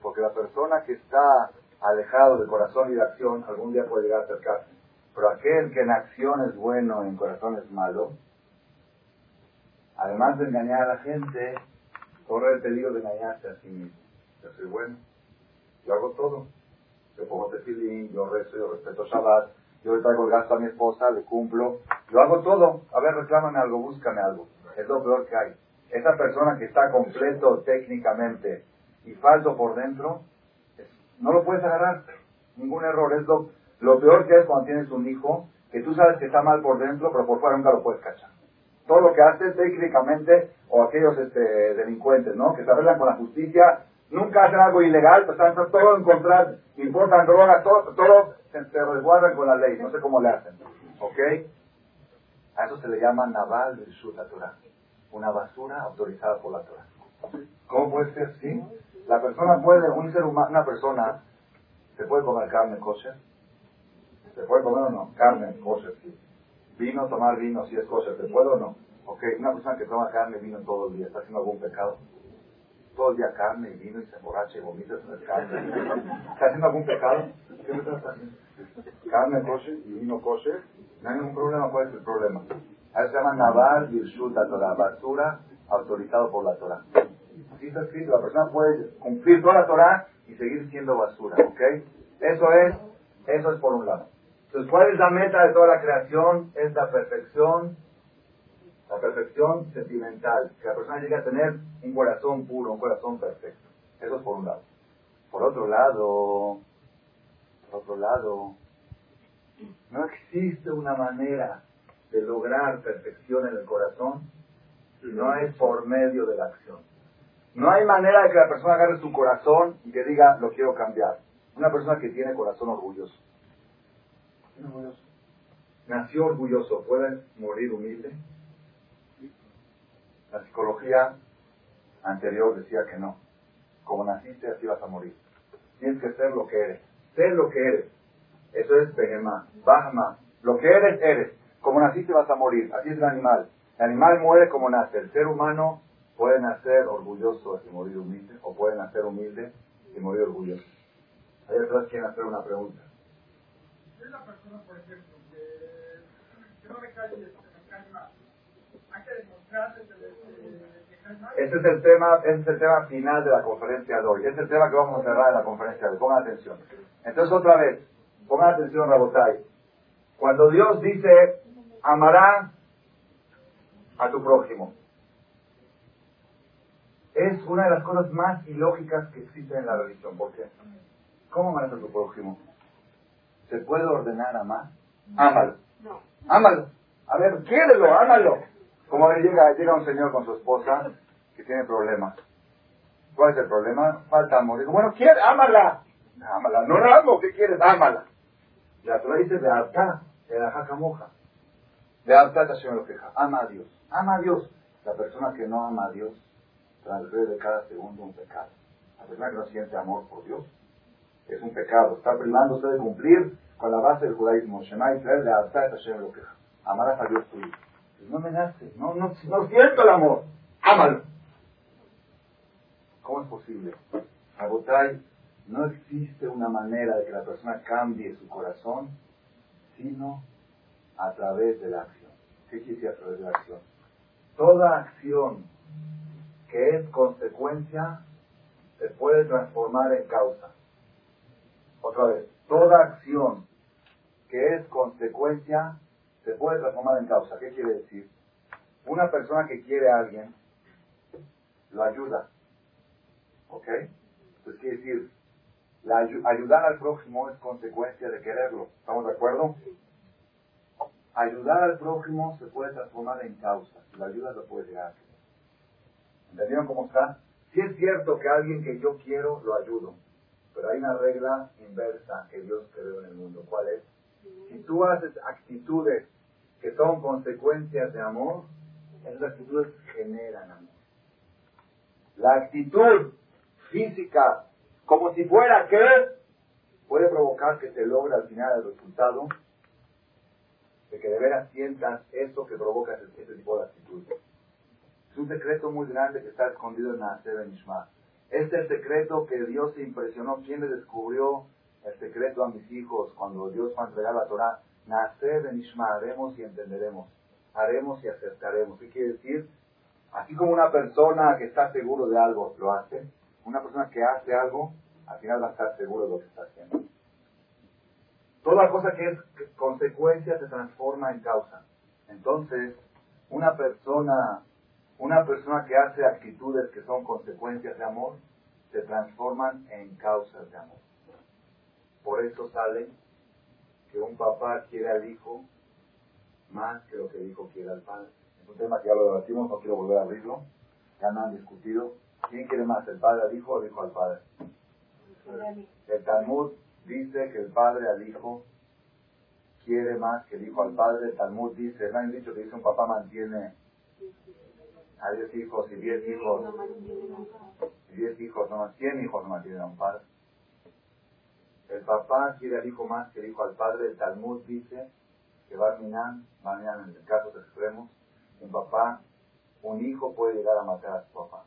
Porque la persona que está alejado del corazón y de acción algún día puede llegar a acercarse. Pero aquel que en acción es bueno en corazón es malo, además de engañar a la gente, corre el peligro de engañarse a sí mismo. Yo soy bueno, yo hago todo. Yo pongo tefilín, yo rezo, yo respeto Shabbat, yo le traigo el gasto a mi esposa, le cumplo, yo hago todo. A ver, reclámame algo, búscame algo. Es lo peor que hay. Esa persona que está completo técnicamente y falso por dentro, no lo puedes agarrar. Ningún error. Es lo, lo peor que es cuando tienes un hijo, que tú sabes que está mal por dentro, pero por fuera nunca lo puedes cachar todo lo que hace técnicamente, o aquellos este, delincuentes, ¿no? Que se arreglan con la justicia, nunca hacen algo ilegal, pues están todo en contra, importan drogas, todo, todo se, resguardan con la ley, no sé cómo le hacen, ¿ok? A eso se le llama naval del Shuta Torah, una basura autorizada por la Torah. ¿Cómo puede ser así? La persona puede, un ser humano, una persona, ¿se puede comer carne kosher? ¿Se puede comer o no? Carne kosher, sí. Vino, tomar vino, si es cosa, ¿se puede o no? Ok, una persona que toma carne y vino todo el día, ¿está haciendo algún pecado? Todo el día carne y vino y se emborracha y vomita en el carne. ¿Está haciendo algún pecado? ¿Qué me estás haciendo? Carne kosher y vino kosher, no hay ningún problema, ¿cuál es el problema? A eso se llama Navar Yirshut Torah, basura autorizado por la Torah. Así está escrito, la persona puede cumplir toda la Torah y seguir siendo basura, ¿ok? Eso es, eso es por un lado. Entonces, ¿cuál es la meta de toda la creación? Es la perfección, la perfección sentimental, que la persona llegue a tener un corazón puro, un corazón perfecto. Eso es por un lado. Por otro lado, por otro lado, no existe una manera de lograr perfección en el corazón si no es por medio de la acción. No hay manera de que la persona agarre su corazón y que diga, lo quiero cambiar. Una persona que tiene corazón orgulloso Nació orgulloso, ¿puede morir humilde? La psicología anterior decía que no. Como naciste, así vas a morir. Tienes que ser lo que eres. Ser lo que eres. Eso es Behemá, Bahma. Lo que eres, eres. Como naciste, vas a morir. Así es el animal. El animal muere como nace. El ser humano puede nacer orgulloso y morir humilde, o puede nacer humilde y morir orgulloso. Hay otras quieren hacer una pregunta persona, por ejemplo, que, no le cae, cae mal, hay que demostrarle que cae mal. Ese es el tema, ese es el tema final de la conferencia de hoy. Ese es el tema que vamos a cerrar en la conferencia de hoy. Pongan atención. Entonces otra vez, Pongan atención, Rabotay. Cuando Dios dice, amarás a tu prójimo, es una de las cosas más ilógicas que existen en la religión. ¿Por qué? ¿Cómo amarás a tu prójimo? ¿Se puede ordenar amar? Ámalo. Ámalo. A ver, quiérelo, ámalo. Como a ver, llega, llega un señor con su esposa que tiene problemas. ¿Cuál es el problema? Falta amor. Digo, bueno, quiere, ámala. Ámala. No la amo, ¿qué quieres? Ámala. La Torah dice de alta, de la jaca moja. De alta me lo queja. Ama a Dios. Ama a Dios. La persona que no ama a Dios transgrede cada segundo un pecado. La persona que no siente amor por Dios es un pecado. Está privándose de cumplir con la base del judaísmo. Shema Israel de alta me lo queja. Amarás a Dios tuyo. Pues no me nace. No, no, no siento el amor. Ámalo. ¿Cómo es posible? Abotay, no existe una manera de que la persona cambie su corazón, sino a través de la acción. ¿Qué quiere decir a través de la acción? Toda acción que es consecuencia se puede transformar en causa. Otra vez, toda acción que es consecuencia se puede transformar en causa. ¿Qué quiere decir? Una persona que quiere a alguien, lo ayuda. ¿Ok? Entonces quiere decir, ayudar al prójimo es consecuencia de quererlo. ¿Estamos de acuerdo? Ayudar al prójimo se puede transformar en causa. La ayuda lo puede llegar. ¿Entendieron cómo está? Si es cierto que alguien que yo quiero lo ayudo, pero hay una regla inversa que Dios creó en el mundo. ¿Cuál es? Si tú haces actitudes que son consecuencias de amor, esas actitudes generan amor. La actitud física, como si fuera que puede provocar que se logre al final el resultado de que de veras sientas eso que provoca ese, tipo de actitud. Es un secreto muy grande que está escondido en Nacer en Ishma. Este es el secreto que Dios se impresionó. ¿Quién le descubrió el secreto a mis hijos cuando Dios va a entregar la Torah? Nacer en Ishma, haremos y entenderemos. Haremos y acercaremos. ¿Qué quiere decir? Así como una persona que está seguro de algo lo hace, una persona que hace algo, al final va a estar seguro de lo que está haciendo. Toda cosa que es consecuencia se transforma en causa. Entonces, una persona, una persona que hace actitudes que son consecuencias de amor, se transforman en causas de amor. Por eso sale que un papá quiere al hijo más que lo que el hijo quiere al padre. Es un tema que ya lo debatimos, no quiero volver a abrirlo. Ya no han discutido. ¿Quién quiere más, el padre al hijo o el hijo al padre? El Talmud dice que el padre al hijo quiere más que el hijo al padre. El Talmud dice, no hay dicho que dice un papá mantiene a diez hijos y diez hijos. Y diez hijos, no más, cien hijos no mantienen un padre. El papá quiere al hijo más que el hijo al padre. El Talmud dice que Barminan, Barminan en casos extremos, un papá, un hijo puede llegar a matar a su papá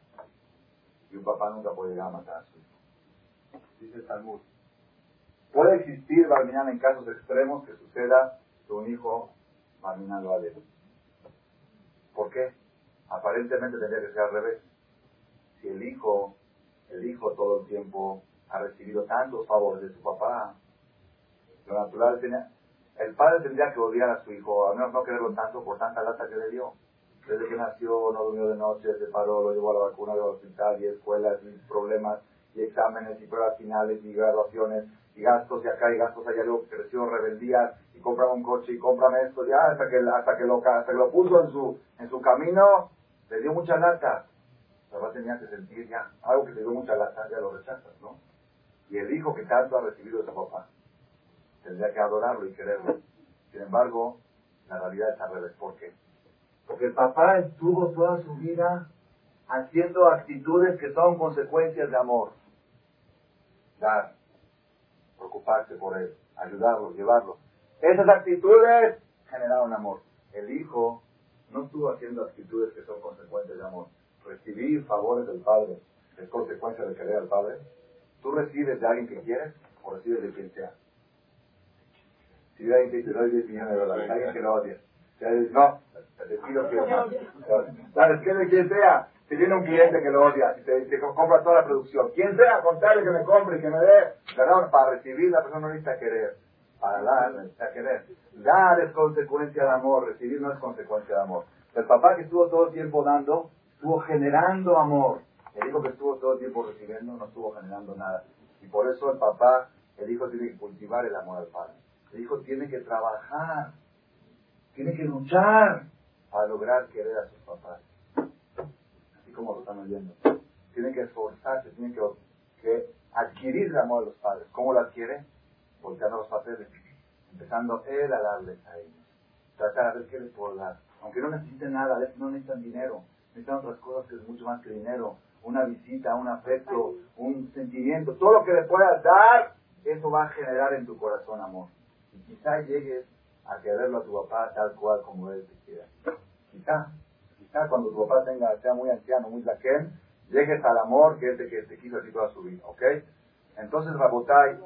y un papá nunca puede llegar a matar a su hijo. Dice el Talmud. Puede existir Barminan en casos extremos que suceda que un hijo Barminan lo él. ¿Por qué? Aparentemente tendría que ser al revés. Si el hijo, el hijo todo el tiempo ha recibido tantos favores de su papá, lo natural tenía, el padre tendría que odiar a su hijo, al menos no quererlo tanto por tanta lata que le dio. Desde que nació no durmió de noche, se paró, lo llevó a la vacuna del hospital y escuelas y problemas y exámenes y pruebas finales y graduaciones y gastos y acá y gastos allá. Luego creció, rebeldía y compraba un coche y cómprame esto ya hasta que, hasta que, lo, hasta que lo puso en su, en su camino, le dio mucha lata. La verdad tenía que sentir ya algo que le dio mucha lata, ya lo rechazas, ¿no? Y el hijo que tanto ha recibido de su papá, tendría que adorarlo y quererlo. Sin embargo, la realidad es al revés. ¿Por qué? Porque el papá estuvo toda su vida haciendo actitudes que son consecuencias de amor. Dar, preocuparse por él, ayudarlo, llevarlo. Esas actitudes generaron amor. El hijo estuvo haciendo actitudes que son consecuencias de amor. Recibir favores del padre es consecuencia de querer al padre. ¿Tú recibes de alguien que quieres o recibes de quien sea? Si alguien te doy 10 millones de dólares, alguien que lo odia. No, te pido que ¿Sabes qué? De quien sea. Si viene un cliente que lo odia, si te, compra toda la producción, quien sea, contarle que me compre y que me dé, ¿verdad? Para recibir, la persona no necesita querer. Para dar, necesita querer. Dar es consecuencia de amor, recibir no es consecuencia de amor. El papá que estuvo todo el tiempo dando, estuvo generando amor. El hijo que estuvo todo el tiempo recibiendo no estuvo generando nada. Y por eso el papá, el hijo tiene que cultivar el amor al padre. El hijo tiene que trabajar, tiene que luchar para lograr querer a sus papás. Así como lo están oyendo. Tiene que esforzarse, tiene que, que adquirir el amor de los padres. ¿Cómo lo adquiere? Volteando los papeles. Empezando él a darles a ellos. Tratar de ver qué les puedo dar. Aunque no necesiten nada, no necesitan dinero. Necesitan otras cosas que es mucho más que dinero. Una visita, un afecto, un sentimiento. Todo lo que le puedas dar, eso va a generar en tu corazón amor. Y quizá llegues a quererlo a tu papá tal cual como él te quiera. Quizá, quizá cuando tu papá tenga, sea muy anciano, muy laquén, llegues al amor que él te, que te quiso así toda su vida, ¿ok? Entonces, Rabotai,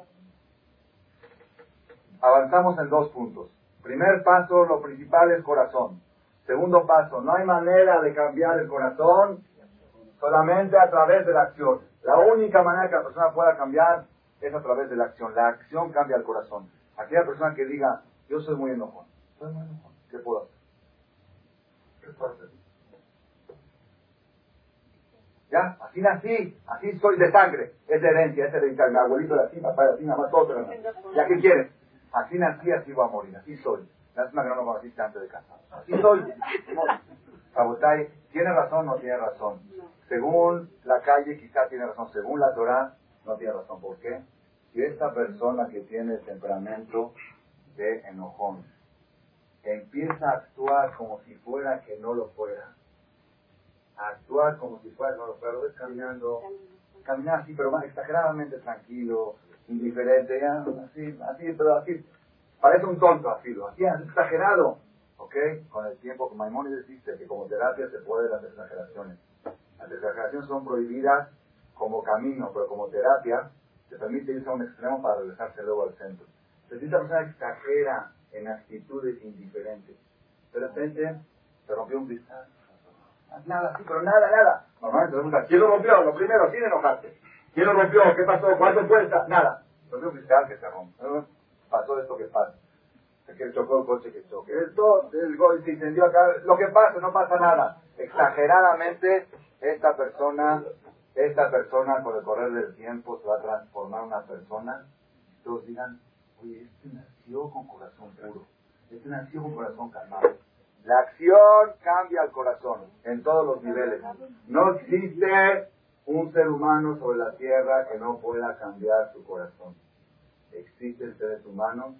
avanzamos en dos puntos. Primer paso, lo principal es corazón. Segundo paso, no hay manera de cambiar el corazón solamente a través de la acción. La única manera que la persona pueda cambiar es a través de la acción. La acción cambia el corazón. Aquella persona que diga, yo soy muy enojón, ¿qué puedo hacer? ¿Qué puedo hacer? ¿Ya? Así nací, así soy de sangre, es de herencia, es herencia. Mi abuelito de así, papá de así, mamá, todo te ¿Ya qué quieres? Así nací, así voy a morir, así soy. Lástima que no lo conociste antes de casar. Así soy. Sabotai, ¿tiene razón o no tiene razón? Según la calle quizá tiene razón, según la Torah no tiene razón. ¿Por qué? Si esta persona que tiene el temperamento de enojón empieza a actuar como si fuera que no lo fuera, actuar como si fuera no lo fuera, lo caminando, caminar así, pero más exageradamente tranquilo, indiferente, así, así, pero así, parece un tonto así, así, exagerado, ¿ok? Con el tiempo, como Maimonides dice que como terapia se puede las exageraciones. Las exageraciones son prohibidas como camino, pero como terapia se permite irse a un extremo para regresarse luego al centro. Entonces, si esta persona exagera en actitudes indiferentes, de repente se rompió un cristal, Nada, sí, pero nada, nada. Normalmente pregunta, ¿quién lo rompió? Lo primero, sin enojarte. ¿Quién lo rompió? ¿Qué pasó? ¿Cuánto cuesta? Nada. Entonces un cristal que se rompe. Pasó esto que pasa. Que chocó el coche que choque. Esto, el gol se incendió acá. Lo que pasa, no pasa nada. Exageradamente, esta persona, esta persona con el correr del tiempo se va a transformar en una persona. Todos digan, oye, este nació con corazón puro. Este nació con corazón calmado. La acción cambia el corazón en todos los niveles. No existe un ser humano sobre la tierra que no pueda cambiar su corazón. Existen seres humanos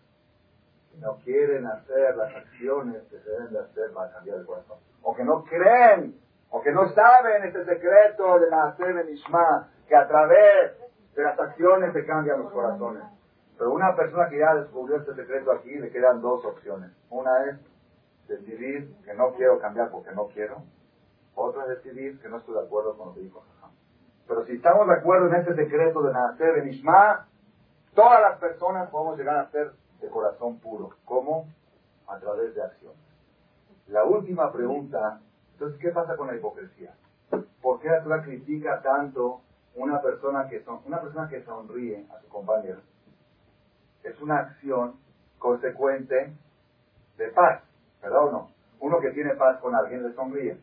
que no quieren hacer las acciones que se deben de hacer para cambiar el corazón. O que no creen, o que no saben este secreto de la en Ishma, que a través de las acciones se cambian los corazones. Pero una persona que ya descubrió este secreto aquí, le quedan dos opciones. Una es decidir que no quiero cambiar porque no quiero. Otra es decidir que no estoy de acuerdo con lo que dijo Pero si estamos de acuerdo en este secreto de nacer en Ishma, todas las personas podemos llegar a ser de corazón puro. ¿Cómo? A través de acción. La última pregunta, entonces, ¿qué pasa con la hipocresía? ¿Por qué la Torah critica tanto una persona que son, una persona que sonríe a su compañero? Es una acción consecuente de paz. ¿Verdad o no? Uno que tiene paz con alguien le sonríe.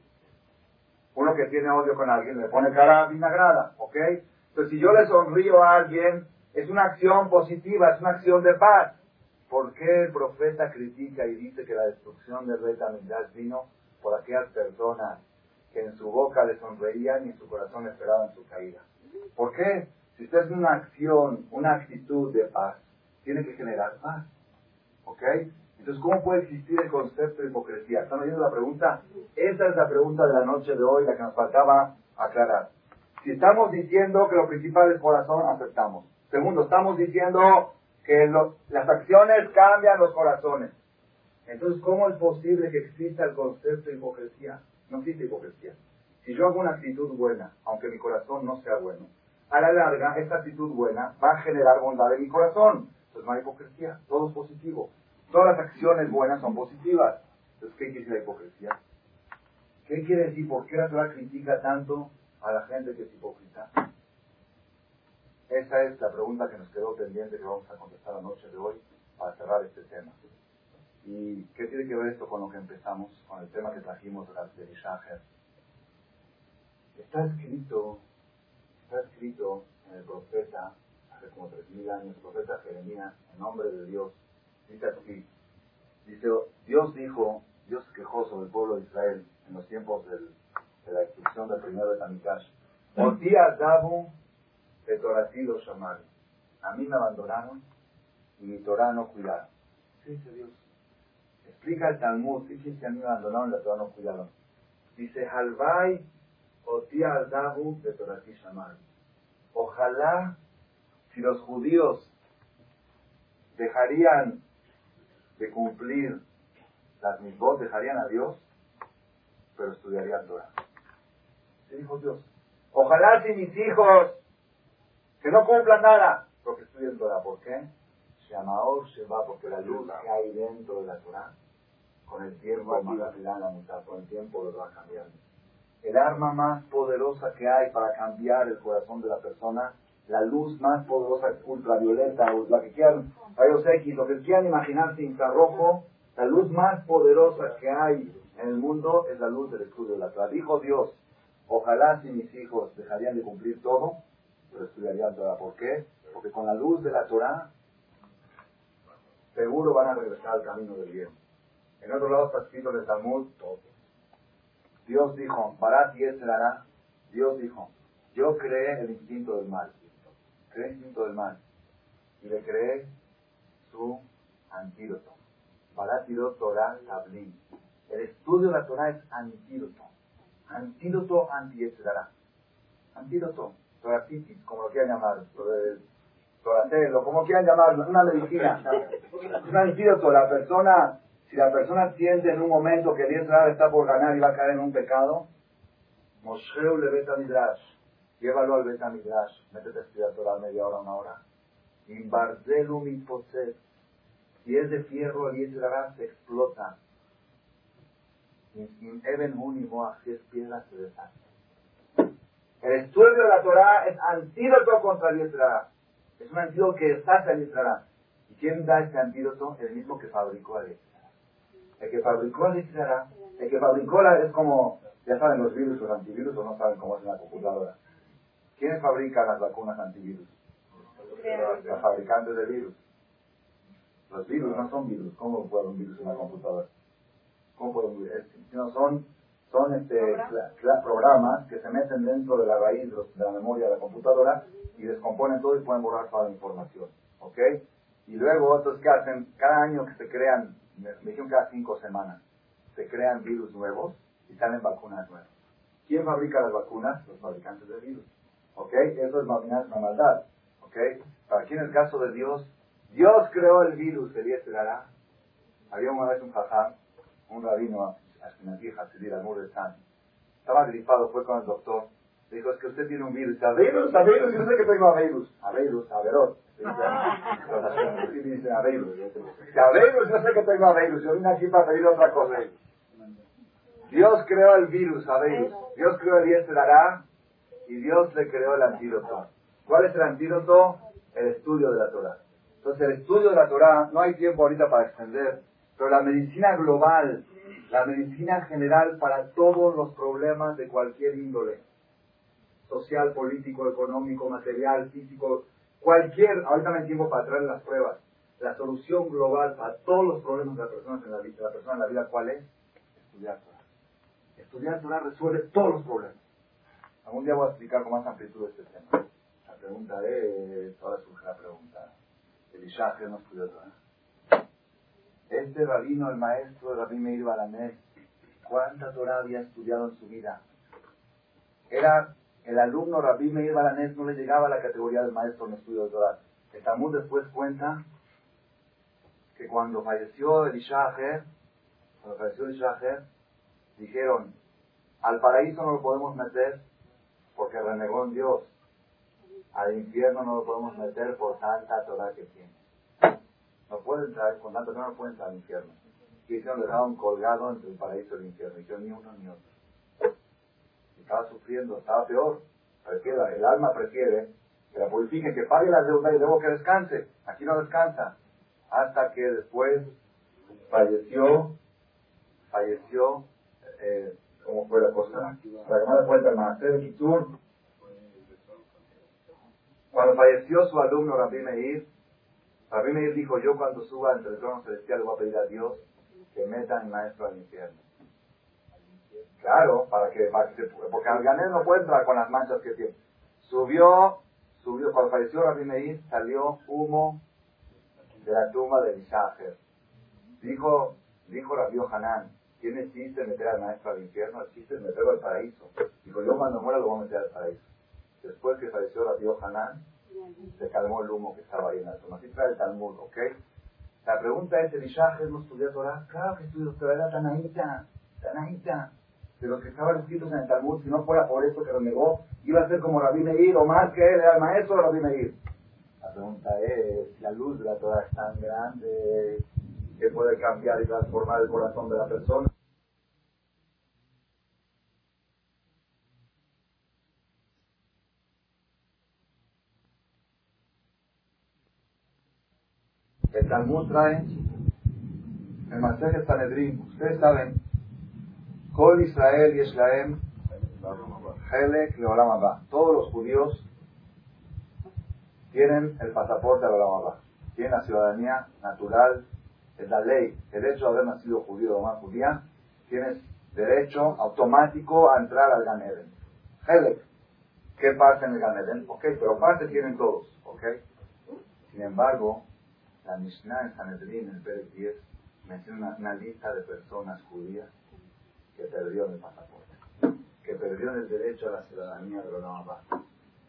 Uno que tiene odio con alguien le pone cara vinagrada, ¿ok? Entonces, si yo le sonrío a alguien, es una acción positiva, es una acción de paz. ¿Por qué el profeta critica y dice que la destrucción de rey vino por aquellas personas que en su boca le sonreían y en su corazón esperaban su caída? ¿Por qué? Si usted es una acción, una actitud de paz, tiene que generar paz. ¿Ok? Entonces, ¿cómo puede existir el concepto de hipocresía? ¿Están oyendo la pregunta? Esa es la pregunta de la noche de hoy, la que nos faltaba aclarar. Si estamos diciendo que lo principal es corazón, aceptamos. Segundo, estamos diciendo que las acciones cambian los corazones. Entonces, ¿cómo es posible que exista el concepto de hipocresía? No existe hipocresía. Si yo hago una actitud buena, aunque mi corazón no sea bueno, a la larga, esta actitud buena va a generar bondad en mi corazón. Entonces no hay hipocresía, todo es positivo. Todas las acciones buenas son positivas. Entonces, ¿qué quiere decir la hipocresía? ¿Qué quiere decir? ¿Por qué la Torah critica tanto a la gente que es hipócrita? Esa es la pregunta que nos quedó pendiente que vamos a contestar la noche de hoy. para cerrar este tema. ¿Y qué tiene que ver esto con lo que empezamos, con el tema que trajimos de Shaher? Está escrito, está escrito en el profeta, hace como tres mil años, el profeta Jeremías, en nombre de Dios, dice así, dice, Dios dijo, Dios quejó sobre el pueblo de Israel en los tiempos del, de la destrucción del primero de Tamikash. día Dabu de Toratí los llamaron. A mí me abandonaron y mi Torah no cuidaron. ¿Qué dice Dios? Explica el Talmud, fíjense a mí me abandonaron y la Torah no cuidaron. Dice, Halvai Otia Dabu de Toratí llamaron. Ojalá si los judíos dejarían de cumplir las misbos, dejarían a Dios, pero estudiarían Torah. ¿Qué dijo Dios? Ojalá si mis hijos que no cumplan nada, porque estudien Torah. ¿Por qué? Shamaor Sheba, porque la luz que hay dentro de la Torah, con el tiempo, con el tiempo lo va cambiando. El arma más poderosa que hay para cambiar el corazón de la persona, la luz más poderosa, ultravioleta, o la que quieran, rayos X, lo que quieran imaginarse infrarrojo, la luz más poderosa que hay en el mundo es la luz del estudio de la Torah. Dijo Dios, ojalá si mis hijos dejarían de cumplir todo, pero estudiarían Torah. ¿Por qué? Porque con la luz de la Torah seguro van a regresar al camino del bien. En otro lado está escrito en el Talmud todo. Dios dijo, Barat y hará. Dios dijo, yo creé el instinto del mal. Creé el instinto del mal. Y le creé su antídoto. Barat y Torah Tablin. El estudio de la Torah es antídoto. Antídoto anti Antídoto toracitis, como lo quieran llamar, toracelo, como quieran llamarlo, una medicina. Es un antídoto. La persona, si la persona siente en un momento que el está por ganar y va a caer en un pecado, Mosheu le beta midrash, llévalo al beta midrash, métete a estudiar Torah media hora, una hora. Imbardelu mitposet, si es de fierro, el Israel se explota. In Eben Unimo, si es piedra, se deshace. El estudio de la Torah es antídoto contra el Yetzirah. Es un antídoto que saca el Yetzirah. ¿Y quién da este antídoto? El mismo que fabricó el Yetzirah. El que fabricó el Yetzirah, el que fabricó la, es como, ya saben los virus, los antivirus, o no saben cómo es en la computadora. ¿Quién fabrica las vacunas antivirus? Los fabricantes de virus. Los virus no son virus. ¿Cómo puede un virus en una computadora? ¿Cómo puede un virus? No son son este, programas que se meten dentro de la raíz de la memoria de la computadora y descomponen todo y pueden borrar toda la información. ¿Ok? Y luego, otros que hacen? Cada año que se crean, me dijeron cada cinco semanas, se crean virus nuevos y salen vacunas nuevas. ¿Quién fabrica las vacunas? Los fabricantes de virus. ¿Ok? Eso es una maldad. ¿Ok? Para aquí en el caso de Dios, Dios creó el virus, el dará. Había una vez un jajá, un rabino estaba gripado, fue con el doctor. Le dijo, es que usted tiene un virus. A virus, a virus, yo sé que tengo a virus. A virus, a verot. Dicen a virus. A virus, yo sé que tengo a virus. Yo vine aquí para pedir otra cosa. Dios creó el virus, a virus. Dios creó el dará y Dios le creó el antídoto. ¿Cuál es el antídoto? El estudio de la Torah. Entonces, el estudio de la Torah, no hay tiempo ahorita para extender, pero la medicina global la medicina general para todos los problemas de cualquier índole, social, político, económico, material, físico, cualquier, ahorita me tiempo para traer las pruebas, la solución global para todos los problemas de la persona en la vida, la persona en la vida ¿cuál es? Estudiar Torah. Estudiar Torah resuelve todos los problemas. Algún día voy a explicar con más amplitud este tema. La pregunta es, ahora surge la pregunta, Elisha, que no estudió Torah? Este rabino, el maestro Rabí Meir Balanés, ¿cuánta Torah había estudiado en su vida? Era el alumno Rabí Meir Balanés, no le llegaba a la categoría del maestro en estudio de Torah. El después cuenta que cuando falleció Elisha Aher, cuando falleció Elisha Aher, dijeron, al paraíso no lo podemos meter porque renegó en Dios. Al infierno no lo podemos meter por tanta Torah que tiene. No puede entrar, con tanto que no puede entrar al infierno. Y hicieron, dejaron colgado entre el paraíso y el infierno. Y yo ni uno ni otro. Estaba sufriendo, estaba peor. Prefiere, el alma prefiere que la purifique, que pague la deuda y luego que descanse. Aquí no descansa. hasta que después falleció, falleció, eh, ¿cómo fue la cosa? La llamada cuenta más, Cuando falleció su alumno Rabbi Meir, Rabbi Meir dijo, yo cuando suba entre el trono celestial voy a pedir a Dios que meta a mi maestro al infierno. Claro, para que, para que porque Alganés no puede entrar con las manchas que tiene. Subió, subió, cuando falleció Rabbi Meir, salió humo de la tumba de Ishacher. Dijo, dijo Rabbi Hanan, tiene chiste meter al maestro al infierno, el chiste es meterlo al paraíso. Dijo, yo cuando muera lo voy a meter al paraíso. Después que falleció Rabbi Hanan, se calmó el humo que estaba ahí en la tumba. Así trae el Talmud, ¿ok? La pregunta es, ¿el Ishacher no estudió Torah? Claro que estudió Torah, era Tanaíta, Tanaíta de los que estaban escritos en el Talmud, si no fuera por eso que lo negó, iba a ser como Rabí Meir o más que él, era el maestro de Rabí Meir. La pregunta es, la luz de la Torah es tan grande que puede cambiar y transformar el corazón de la persona. El Talmud trae el Maseje Sanedrín. Ustedes saben Kol Israel Yeshlaem Helek Leolam Todos los judíos tienen el pasaporte de Olam Tienen la ciudadanía natural, es la ley. El hecho de haber nacido judío o más judía, tienes derecho automático a entrar al Gan Eden. Helek. ¿Qué parte en el Gan Eden? Ok, pero parte tienen todos. Ok. Sin embargo, la Mishnah en Sanedrín, en el Pérez 10, menciona una lista de personas judías que perdió el pasaporte, que perdió el derecho a la ciudadanía de la mamá.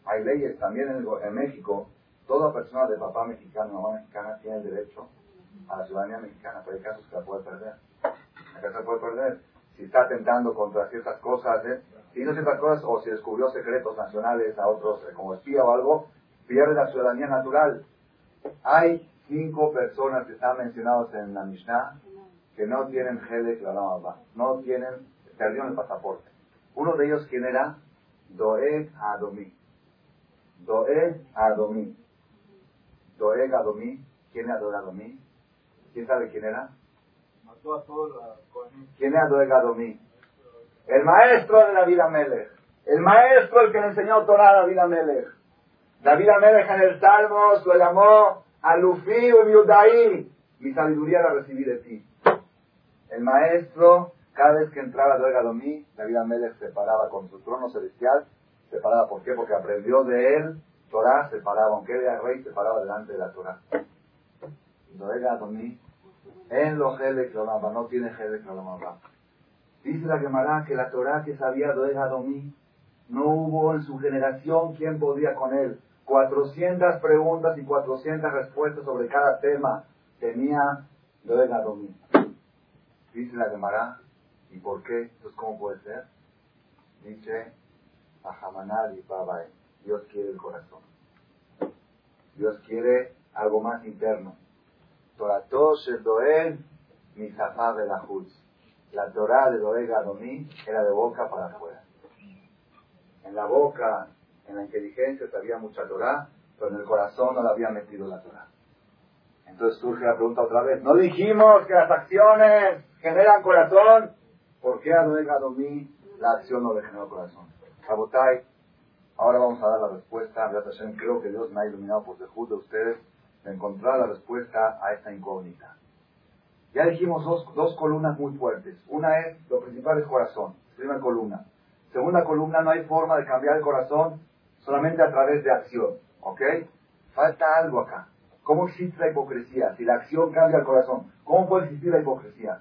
Hay leyes también en, México, toda persona de papá mexicano o mamá mexicana tiene el derecho a la ciudadanía mexicana, pero hay casos que la puede perder. Acá se puede perder. Si está atentando contra ciertas cosas, ¿eh? si ciertas cosas o si descubrió secretos nacionales a otros eh, como espía o algo, pierde la ciudadanía natural. Hay cinco personas que están mencionadas en la Mishnah que no tienen Helek la no tienen, perdieron el pasaporte. Uno de ellos, ¿quién era? Doeg Adomí. Doeg Adomí. Doeg Adomí. ¿Quién era Doeg Adomí? ¿Quién sabe quién era? Mató a todos ¿Quién era Doeg Adomí? El maestro de David Amelech. El maestro el que le enseñó Torah a David Amelech. David Amelech en el Salmo lo llamó Alufi y Miudaí. Mi sabiduría la recibí de ti. El maestro, cada vez que entraba Doeg Adomí, David Amelech se paraba con su trono celestial, se paraba, ¿por qué? Porque aprendió de él, Torah se paraba, aunque era rey, se paraba delante de la Torah. Doeg Adomí, en los Helek no tiene Helek Dice la Gemara que la Torah que sabía Doeg Adomí, no hubo en su generación quien podía con él. 400 preguntas y 400 respuestas sobre cada tema tenía Doeg Adomí. Dice la Gemara, ¿y por qué? Entonces, ¿cómo puede ser? Dice, y Babae, Dios quiere el corazón. Dios quiere algo más interno. De La Torah de Doeg Adomí era de boca para afuera. En la boca, en la inteligencia, había mucha Torah, pero en el corazón no la había metido la Torah. Entonces surge la pregunta otra vez. No dijimos que las acciones generan corazón. ¿Por qué a Noé Adomí la acción no le generó corazón? Sabotai, ahora vamos a dar la respuesta. Creo que Dios me ha iluminado por dejud de ustedes de encontrar la respuesta a esta incógnita. Ya dijimos dos, dos columnas muy fuertes. Una es, lo principal es corazón, primera columna. Segunda columna, no hay forma de cambiar el corazón solamente a través de acción. ¿Ok? Falta algo acá. ¿Cómo existe la hipocresía? Si la acción cambia el corazón, ¿cómo puede existir la hipocresía?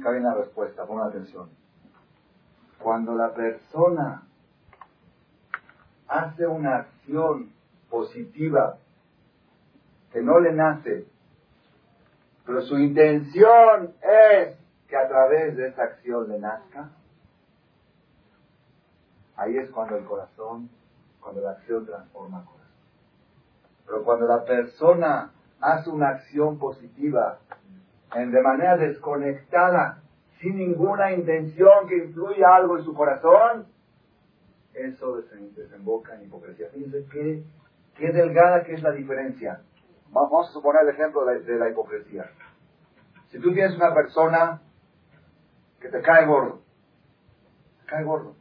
Acá viene la respuesta, pongan atención. Cuando la persona hace una acción positiva que no le nace, pero su intención es que a través de esa acción le nazca, ahí es cuando el corazón, cuando la acción transforma corazón. Pero cuando la persona hace una acción positiva en, de manera desconectada, sin ninguna intención que influya algo en su corazón, eso desemboca en hipocresía. Fíjense qué, qué delgada que es la diferencia. Vamos a suponer el ejemplo de, la hipocresía. Si tú tienes una persona que te cae gordo, te cae gordo,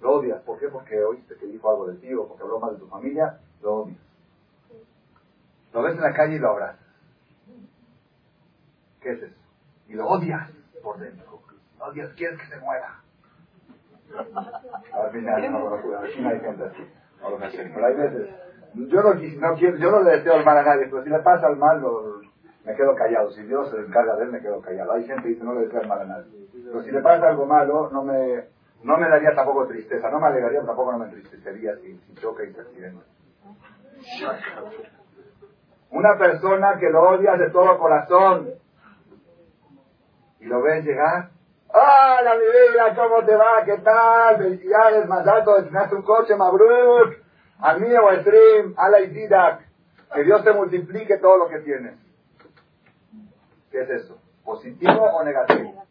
lo odias. ¿Por qué? Porque oíste que dijo algo de ti o porque habló mal de tu familia, lo odias. Lo ves en la calle y lo abrazas. ¿Qué es eso? Y lo odias por dentro. Lo odias, quieres que se muera. Al final, no, no, hay gente así. Pero hay veces yo no, no quiero, yo no le deseo el mal a nadie, pero si le pasa el mal, me quedo callado. Si Dios se encarga de él, me quedo callado. Hay gente que dice no le deseo el mal a nadie. Pero si le pasa algo malo, no me, no me daría tampoco tristeza, no me alegraría, tampoco no me entristecería si, choca y se accidenta. Una persona que lo odias de todo corazón y lo ves llegar. ¡Hola, mi vida! ¿Cómo te va? ¿Qué tal? Felicidades, alto, destinaste un coche, Mabruk. Al mío, al stream, a la Que Dios te multiplique todo lo que tienes. ¿Qué es eso? ¿Positivo o negativo?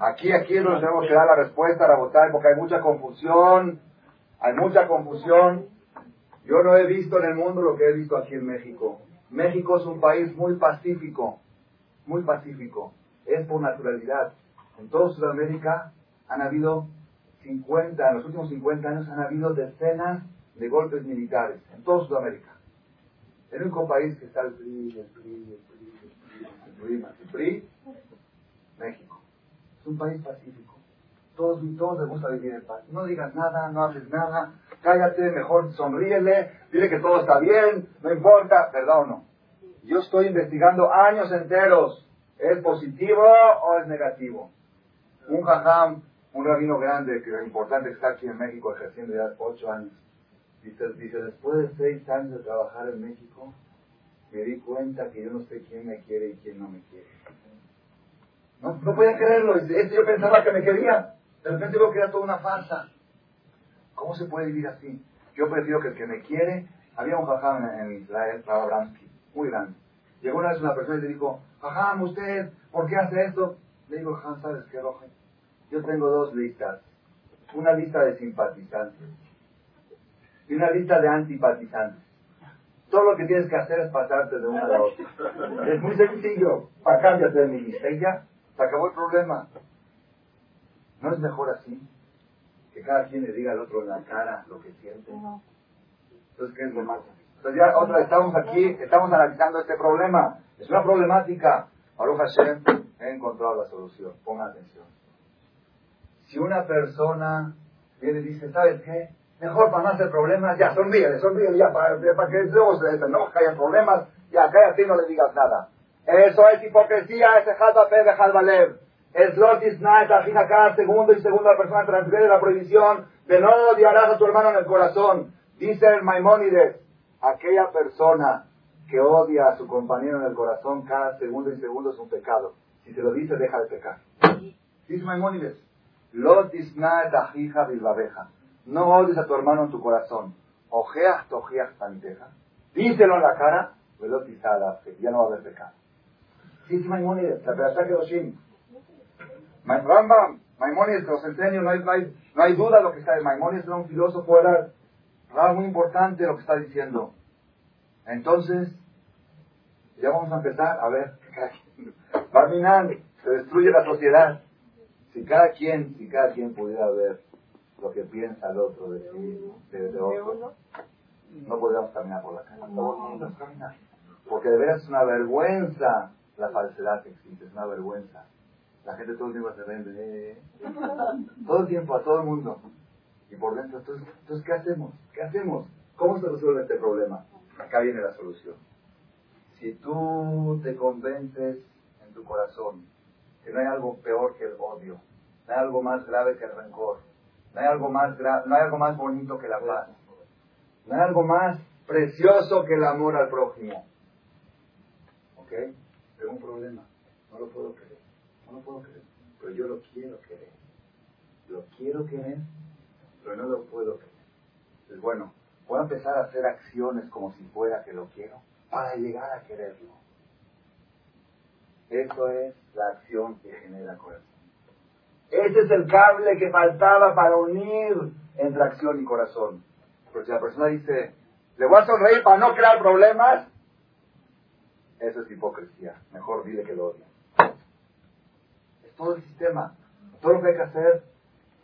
Aquí, aquí nos tenemos que dar la respuesta a votar porque hay mucha confusión. Hay mucha confusión. Yo no he visto en el mundo lo que he visto aquí en México. México es un país muy pacífico, muy pacífico. Es por naturalidad. En toda Sudamérica han habido 50, en los últimos 50 años han habido decenas de golpes militares en toda Sudamérica. El único país que está el PRI, el PRI, el PRI, el PRI, el PRI, México. Un país pacífico. Todos, todos les gusta vivir en paz. No digas nada, no haces nada, cállate, mejor sonríele, dile que todo está bien, no importa, ¿verdad o no? Yo estoy investigando años enteros. ¿Es positivo o es negativo? Un jajam un rabino grande, que es importante, está aquí en México ejerciendo ya ocho años. Dice, dice, después de seis años de trabajar en México, me di cuenta que yo no sé quién me quiere y quién no me quiere. No, no podía creerlo. Yo pensaba que me quería. De repente veo que era toda una farsa. ¿Cómo se puede vivir así? Yo prefiero que el que me quiere... Había un jajam en, Israel, Bransky, muy grande. Llegó una vez una persona y le dijo, jajam, usted, ¿por qué hace esto? Le digo, jajam, ¿sabes qué, Roja? yo tengo dos listas. Una lista de simpatizantes y una lista de antipatizantes. Todo lo que tienes que hacer es pasarte de una a la otra. Es muy sencillo. Para de mi lista se acabó el problema. ¿No es mejor así? Que cada quien le diga al otro en la cara lo que siente. Entonces, ¿qué es lo más? Entonces ya otra, estamos aquí, estamos analizando este problema. Es una problemática. Baruch Hashem, he encontrado la solución. Ponga atención. Si una persona viene y dice, ¿sabes qué? Mejor para no hacer problemas, ya, sonríe, sonríe, ya, para, para que luego se no haya problemas, ya, cállate y no le digas nada. Eso es hipocresía, es fe de Jalbalev. Es lotis cada segundo y segundo la persona transgrede la prohibición de no odiarás a tu hermano en el corazón. Dice el Maimónides, aquella persona que odia a su compañero en el corazón cada segundo y segundo es un pecado. Si se lo dice, deja de pecar. Dice Maimónides. No odies a tu hermano en tu corazón. Ojeas tojeas panteja. Díselo en la cara, ya no va a haber pecado. Es Maimónides, la pedazá que Oshim. Rambam, Maimónides, los enseño, no hay, no, hay, no hay duda de lo que está. Maimónides era un filósofo, era muy importante lo que está diciendo. Entonces, ya vamos a empezar a ver. Barminan, se destruye la sociedad. Si cada quien, si cada quien pudiera ver lo que piensa el otro de sí, de, otro, no podríamos caminar por la calle. No caminar. Porque de veras es una vergüenza la falsedad que existe, es una vergüenza. La gente todo el tiempo se vende, todo el tiempo a todo el mundo. Y por dentro, entonces, entonces, ¿qué hacemos? ¿Qué hacemos? ¿Cómo se resuelve este problema? Acá viene la solución. Si tú te convences en tu corazón que no hay algo peor que el odio, no hay algo más grave que el rencor, no hay algo más, no hay algo más bonito que la paz, no hay algo más precioso que el amor al prójimo. ¿Ok? Tengo un problema, no lo puedo creer, no lo puedo creer, pero yo lo quiero querer. Lo quiero querer, pero no lo puedo creer. Entonces, bueno, voy a empezar a hacer acciones como si fuera que lo quiero para llegar a quererlo. Eso es la acción que genera corazón. Ese es el cable que faltaba para unir entre acción y corazón. Porque si la persona dice, Le voy a sonreír para no crear problemas. Eso es hipocresía. Mejor dile que lo odia. Es todo el sistema. Todo lo que hay que hacer.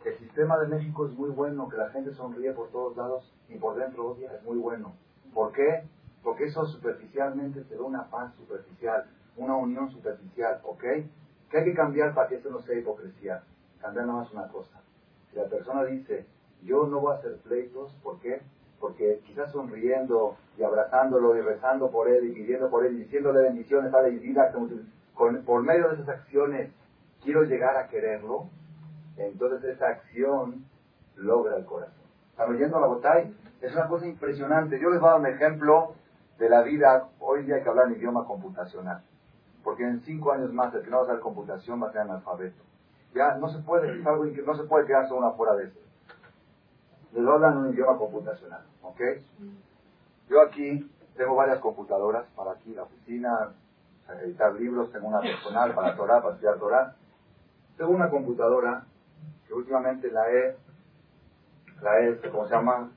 El sistema de México es muy bueno. Que la gente sonríe por todos lados y por dentro odia es muy bueno. ¿Por qué? Porque eso superficialmente te da una paz superficial, una unión superficial, ¿ok? ¿Qué hay que cambiar para que eso no sea hipocresía? Cambiar nada más una cosa. Si la persona dice, yo no voy a hacer pleitos, ¿por qué? Porque quizás sonriendo y abrazándolo y rezando por él y pidiendo por él y diciéndole bendiciones a vida, por medio de esas acciones quiero llegar a quererlo, entonces esa acción logra el corazón. ¿Están oyendo la botella? Es una cosa impresionante. Yo les voy a dar un ejemplo de la vida. Hoy día hay que hablar en idioma computacional. Porque en cinco años más el que no va a saber computación va a ser analfabeto. Ya no se puede, es algo no se puede quedarse una fuera de eso. Les hablan en un idioma computacional, ¿ok? Yo aquí tengo varias computadoras para aquí, la oficina, para editar libros, tengo una personal para Torah, para estudiar Torah. Tengo una computadora que últimamente la he, la he, ¿cómo se llama?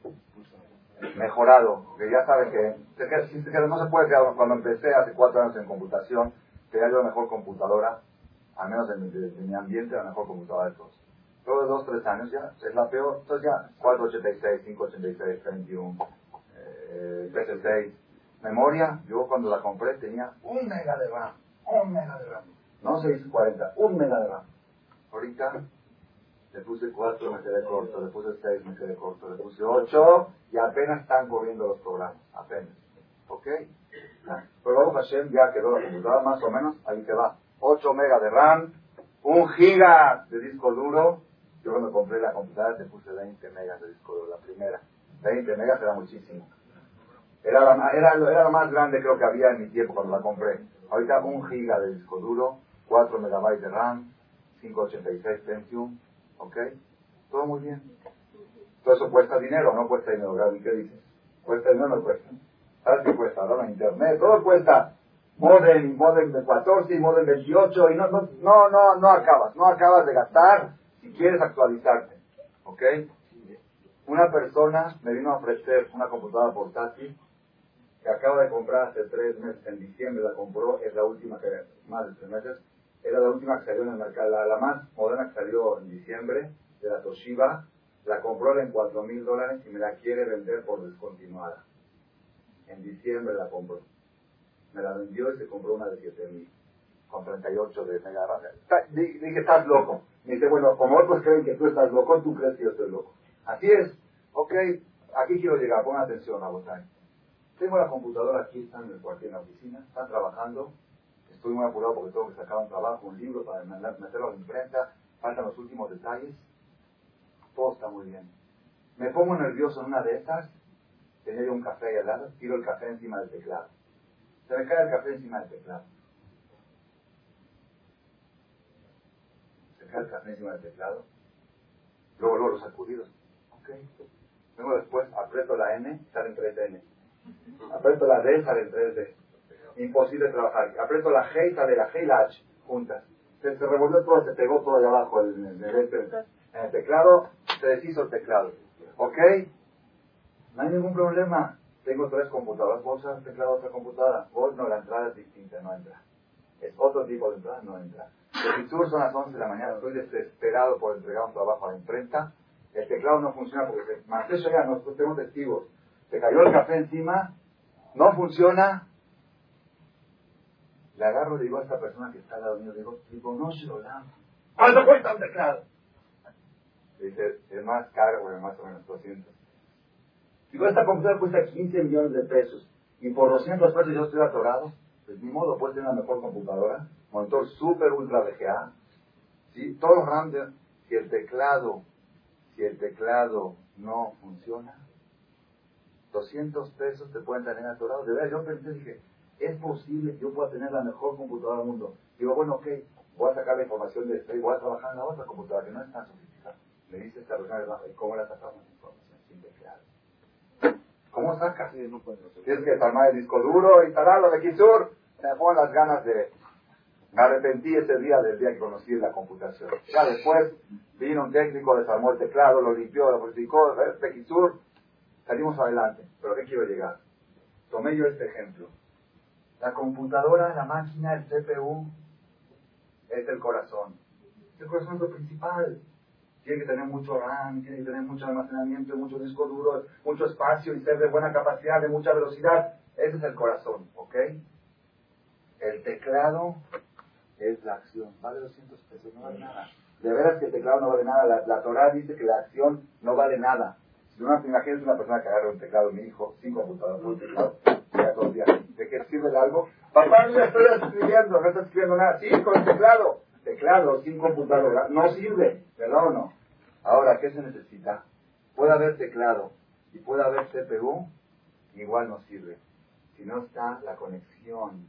Mejorado. Que ya saben que, no se puede quedar, cuando empecé hace cuatro años en computación, tenía yo la mejor computadora, al menos en mi, ambiente, la mejor computadora de todos. Luego de dos, tres años ya, es la peor, entonces ya 486, 586, 31, eh, PS6. Memoria, yo cuando la compré tenía un mega de RAM, un mega de RAM. No 640, un mega de RAM. Ahorita le puse 4, me quedé corto, le puse 6, me quedé corto, le puse 8 y apenas están corriendo los programas, apenas. ¿Ok? Pero luego Hashem ya quedó la computadora más o menos, ahí te va. 8 megas de RAM, 1 giga de disco duro. Yo cuando compré la computadora te puse 20 megas de disco duro, la primera. 20 megas era muchísimo. Era, la, era, era lo más grande creo que había en mi tiempo cuando la compré. Ahorita 1 giga de disco duro, 4 megabytes de RAM, 586 Pentium, ¿ok? Todo muy bien. Todo eso cuesta dinero, no cuesta dinero, Gaby, ¿qué dices? ¿Cuesta dinero no cuesta? ¿Sabes qué cuesta? Ahora internet, todo cuesta. Modem, modem de 14 y modem 28 y no, no, no, no, no acabas, no acabas de gastar si quieres actualizarte. ¿Ok? Una persona me vino a ofrecer una computadora portátil que acaba de comprar hace tres meses, en diciembre la compró, es la última que, más de tres meses, era la última que salió en el mercado, la, la más moderna que salió en diciembre, de la Toshiba, la compró en cuatro mil dólares y me la quiere vender por descontinuada. En diciembre la compró. Me la vendió y se compró una de 7000 con 38 de mega Dije, estás loco. Me dice, bueno, como otros creen que tú estás loco, tú crees que yo estoy loco. Así es. Ok, aquí quiero llegar. Pon atención a votar. Tengo la computadora aquí, están en el cuartel en la oficina, están trabajando. Estoy muy apurado porque tengo que sacar un trabajo, un libro para meterlo a la imprenta. Faltan los últimos detalles. Todo está muy bien. Me pongo nervioso en una de estas tenía un café ahí al lado, tiro el café encima del teclado. Se me cae el café encima del teclado. Se cae el café encima del teclado. Luego, luego los sacudidos. Ok. Luego después aprieto la N, salen 3N. Aprieto la D, salen 3D. Imposible trabajar. Aprieto la G y sale la G y la H juntas. Se, revolvió todo, se pegó todo allá abajo en el, en el teclado, se deshizo el teclado. ¿Ok? No hay ningún problema. Tengo tres computadoras. ¿Puedo usar el teclado de otra computadora? Vos no, la entrada es distinta, no entra. Es otro tipo de entrada, no entra. El son las 11 de la mañana, estoy desesperado por entregar un trabajo a la imprenta. El teclado no funciona porque más eso ya, nosotros tenemos testigos. Se cayó el café encima, no funciona. Le agarro y digo a esta persona que está al lado mío, digo, digo, no se lo dan. ¿Cuánto cuesta un teclado? Dice, es más caro, bueno, más o menos 200. Digo, esta computadora cuesta 15 millones de pesos y por 200 pesos yo estoy atorado, pues ni modo, puede tener una mejor computadora, monitor super ultra VGA, ¿sí? todo grande. Si el teclado, si el teclado no funciona, 200 pesos te pueden tener atorado. De verdad, yo pensé, dije, es posible que yo pueda tener la mejor computadora del mundo. Digo, bueno, ok, voy a sacar la información de esto y voy a trabajar en la otra computadora que no es tan sofisticada. Me dice esta persona, ¿cómo la sacamos la información? Sin teclado. ¿Cómo sacas? Tienes que armar el disco duro, instalarlo de Kisur. Me ponen las ganas de... Me arrepentí ese día del día que conocí la computación. Ya después vino un técnico, desarmó el teclado, lo limpió, lo purificó, de Kisur. Salimos adelante. Pero ¿qué quiero llegar? Tomé yo este ejemplo. La computadora, la máquina, el CPU, es el corazón. El corazón es lo principal. Tiene que tener mucho RAM, tiene que tener mucho almacenamiento, mucho disco duro, mucho espacio y ser de buena capacidad, de mucha velocidad. Ese es el corazón, ¿ok? El teclado es la acción. Vale 200 pesos, no vale nada. De veras que el teclado no vale nada. La, la Torah dice que la acción no vale nada. Si una, persona que agarra un teclado, mi hijo, sin computador, un teclado, ya todos los días, ¿de qué sirve algo? Papá, no estoy escribiendo, no estoy escribiendo nada. Sí, con el teclado. Teclado, sin computadora, no sirve, ¿verdad o no? Ahora, ¿qué se necesita? Puede haber teclado y puede haber CPU, igual no sirve. Si no está la conexión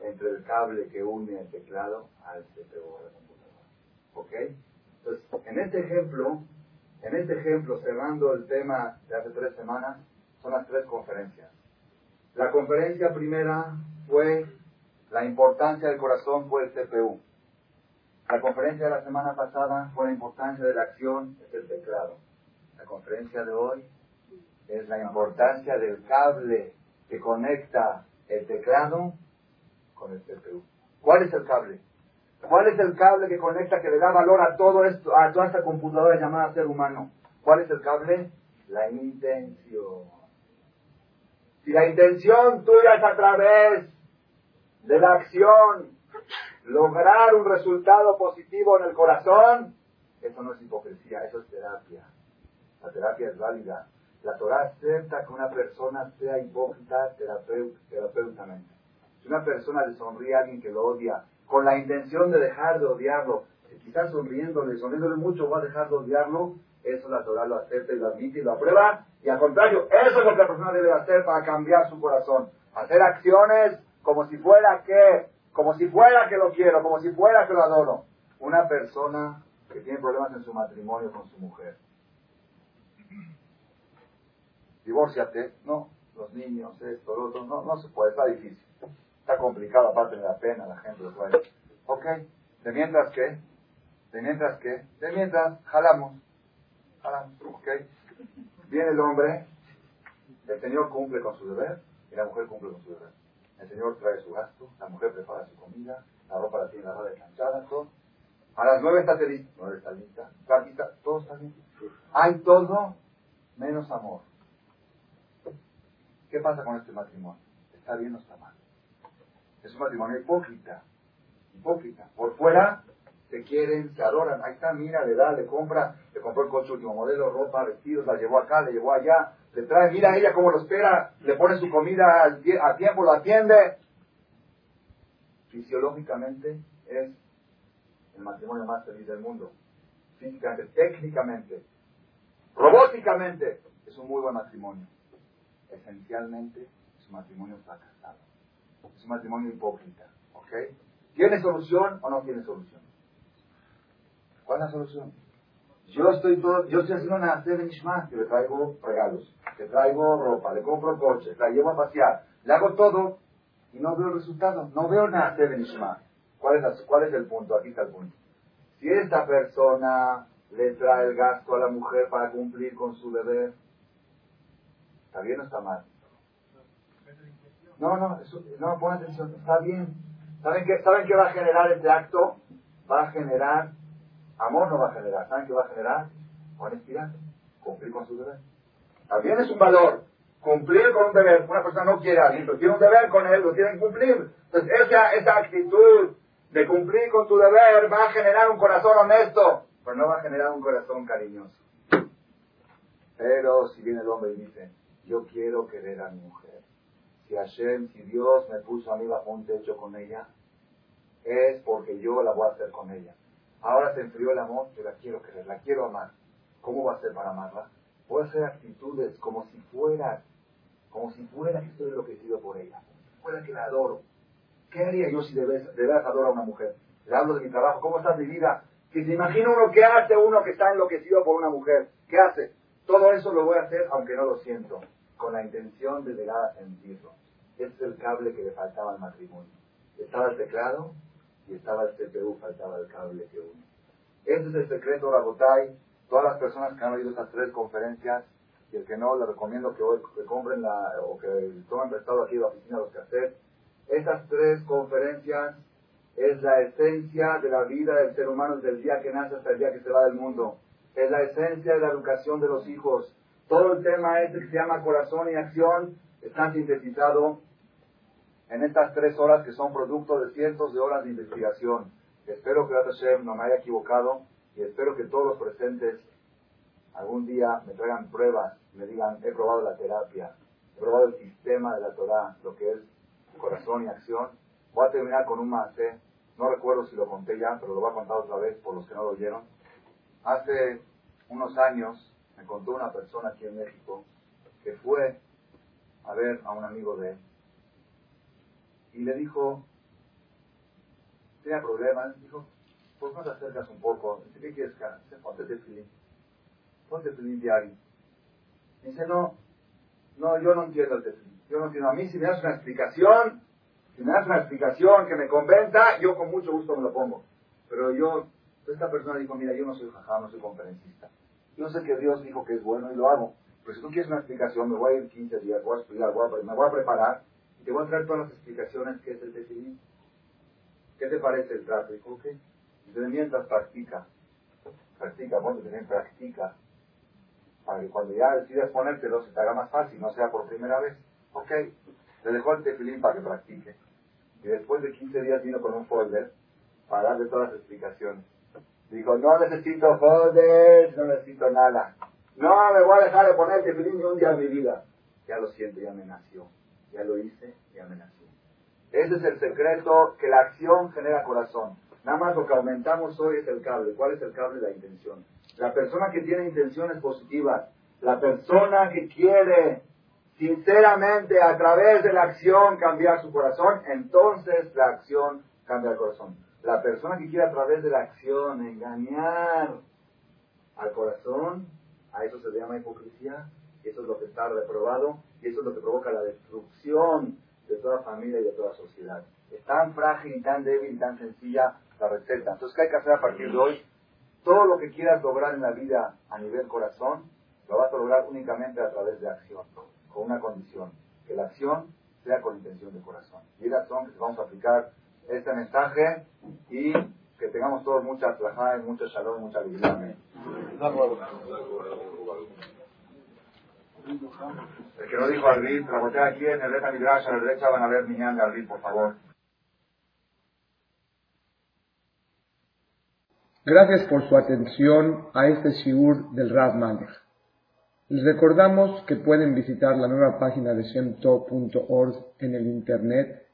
entre el cable que une el teclado al CPU, a la computadora. ¿Ok? Entonces, en este ejemplo, en este ejemplo, cerrando el tema de hace tres semanas, son las tres conferencias. La conferencia primera fue la importancia del corazón fue el CPU. La conferencia de la semana pasada fue la importancia de la acción, es el teclado. La conferencia de hoy es la importancia del cable que conecta el teclado con el CPU. ¿Cuál es el cable? ¿Cuál es el cable que conecta, que le da valor a todo esto, a toda esta computadora llamada ser humano? ¿Cuál es el cable? La intención. Si la intención tuya es a través de la acción lograr un resultado positivo en el corazón, eso no es hipocresía, eso es terapia. La terapia es válida. La Torah acepta que una persona sea hipócrita terapéuticamente. Si una persona le sonríe a alguien que lo odia, con la intención de dejar de odiarlo, quizás sonriéndole, sonriéndole mucho va a dejar de odiarlo, eso la Torah lo acepta y lo admite y lo aprueba. Y al contrario, eso es lo que la persona debe hacer para cambiar su corazón. Hacer acciones como si fuera que, como si fuera que lo quiero, como si fuera que lo adoro. Una persona que tiene problemas en su matrimonio con su mujer. Divórciate, no, los niños, esto, lo otro, no, no se puede, está difícil. Está complicado, aparte de la pena, la gente lo puede. Ok, de mientras que, de mientras que, de mientras jalamos, jalamos, ok. Viene el hombre, el Señor cumple con su deber y la mujer cumple con su deber. El Señor trae su gasto, la mujer prepara su comida, la ropa la tiene lavada y planchada, todo. A las nueve está lista, nueve está lista, está todo está bien. Hay todo menos amor. ¿Qué pasa con este matrimonio? ¿Está bien o está mal? Es un matrimonio hipócrita. Hipócrita. Por fuera se quieren, se adoran. Ahí está, mira, le da, le compra, le compró el coche último modelo, ropa, vestidos, la llevó acá, le llevó allá, le trae, mira ella cómo lo espera, le pone su comida a tiempo, lo atiende. Fisiológicamente es el matrimonio más feliz del mundo. Físicamente, técnicamente, robóticamente, es un muy buen matrimonio. Esencialmente es un matrimonio fracasado. Es un matrimonio hipócrita. ¿Ok? ¿Tiene solución o no tiene solución? ¿Cuál es la solución? Yo estoy todo, yo estoy haciendo una Nishma, que le traigo regalos, le traigo ropa, le compro coche, la llevo a pasear, le hago todo y no veo el resultado, no veo nada Nishma. ¿Cuál es, ¿Cuál es el punto? Aquí está el punto. Si esta persona le trae el gasto a la mujer para cumplir con su deber, ¿está bien o está mal? No, no, no, pon atención, está bien. ¿Saben qué, ¿Saben va a generar este acto? Va a generar, amor no va a generar, ¿saben qué va a generar? Honestidad, cumplir con su deber. También es un valor, cumplir con un deber. Una persona no quiere a alguien, tiene un deber con él, lo tiene que cumplir. Entonces esa, esa actitud de cumplir con tu deber va a generar un corazón honesto, pero no va a generar un corazón cariñoso. Pero si viene el hombre y dice, yo quiero querer a mi mujer, si Hashem, si Dios me puso a mí bajo un techo con ella, es porque yo la voy a hacer con ella. Ahora se enfrió el amor, yo la quiero querer, la quiero amar. ¿Cómo va a ser para amarla? Voy a hacer actitudes como si fuera, como si fuera que estoy enloquecido por ella, fuera que la adoro. ¿Qué haría yo si de verdad adoro a una mujer? Le hablo de mi trabajo, ¿cómo está mi vida? Que se imagina uno qué hace uno que está enloquecido por una mujer. ¿Qué hace? Todo eso lo voy a hacer aunque no lo siento, con la intención de llegar a sentirlo. Ese es el cable que le faltaba al matrimonio. Estaba el teclado y estaba el CPU, faltaba el cable que une. Ese es el secreto, Rabotai. Todas las personas que han oído estas tres conferencias y el que no, le recomiendo que, hoy, que compren la, o que tomen prestado aquí de la oficina los hacer. Estas tres conferencias es la esencia de la vida del ser humano desde el día que nace hasta el día que se va del mundo. Es la esencia de la educación de los hijos. Todo el tema este que se llama corazón y acción está sintetizado en estas tres horas que son producto de cientos de horas de investigación. Espero que Hashem no me haya equivocado y espero que todos los presentes algún día me traigan pruebas, me digan, he probado la terapia, he probado el sistema de la Torah, lo que es corazón y acción. Voy a terminar con un macé, no recuerdo si lo conté ya, pero lo voy a contar otra vez por los que no lo oyeron. Hace unos años me contó una persona aquí en México que fue a ver a un amigo de él y le dijo, tenía problemas, dijo, ¿por qué no te acercas un poco? Dice, ¿qué quieres que haga? Dice, ponte tefilín. Ponte tefilín diario. Dice, no, no, yo no entiendo el tefilín. Yo no entiendo. A mí si me das una explicación, si me das una explicación que me convenza, yo con mucho gusto me lo pongo. Pero yo, esta persona dijo, mira, yo no soy jajá, no soy conferencista. Yo sé que Dios dijo que es bueno y lo hago. Pero si tú quieres una explicación, me voy a ir 15 días, voy a estudiar, voy a, me voy a preparar y te voy a traer todas las explicaciones que es el tefilín. ¿Qué te parece el trato? Ok. Dice, mientras practica, practica, bueno, también practica, para que cuando ya decidas ponértelo se te haga más fácil, no sea por primera vez. Ok, le dejó el tefilín para que practique. Y después de 15 días vino con un folder para darle todas las explicaciones. Dijo, no necesito folders, no necesito nada. No me voy a dejar de poner tefilín ni un día en mi vida. Ya lo siento, ya me nació ya lo hice, ya me nací. Ese es el secreto, que la acción genera corazón. Nada más lo que aumentamos hoy es el cable. ¿Cuál es el cable? La intención. La persona que tiene intenciones positivas, la persona que quiere sinceramente a través de la acción cambiar su corazón, entonces la acción cambia el corazón. La persona que quiere a través de la acción engañar al corazón, a eso se le llama hipocresía, y eso es lo que está reprobado, y eso es lo que provoca la destrucción de toda familia y de toda sociedad. Es tan frágil tan débil tan sencilla la receta. Entonces, ¿qué hay que hacer a partir de hoy? Todo lo que quieras lograr en la vida a nivel corazón, lo vas a lograr únicamente a través de acción, con una condición, que la acción sea con intención de corazón. Y las son que vamos a aplicar este mensaje y que tengamos todos mucha plajada y mucho shalom, mucha alegría. El que no dijo Arbit, la aquí en el Beta Midrash, a la derecha van a ver Miñán de Arbit, por favor. Gracias por su atención a este shiur del Rav Malech. Les recordamos que pueden visitar la nueva página de shemtov.org en el internet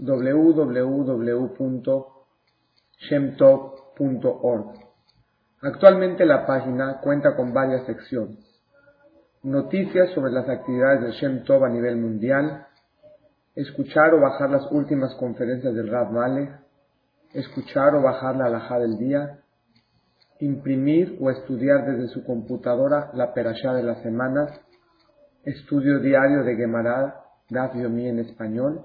www.shemtov.org. Actualmente la página cuenta con varias secciones noticias sobre las actividades del Shem Tov a nivel mundial, escuchar o bajar las últimas conferencias del Rav Malek, escuchar o bajar la alhaja del día, imprimir o estudiar desde su computadora la perashá de la semana, estudio diario de Gemara, Daf en español,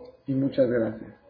y muchas gracias.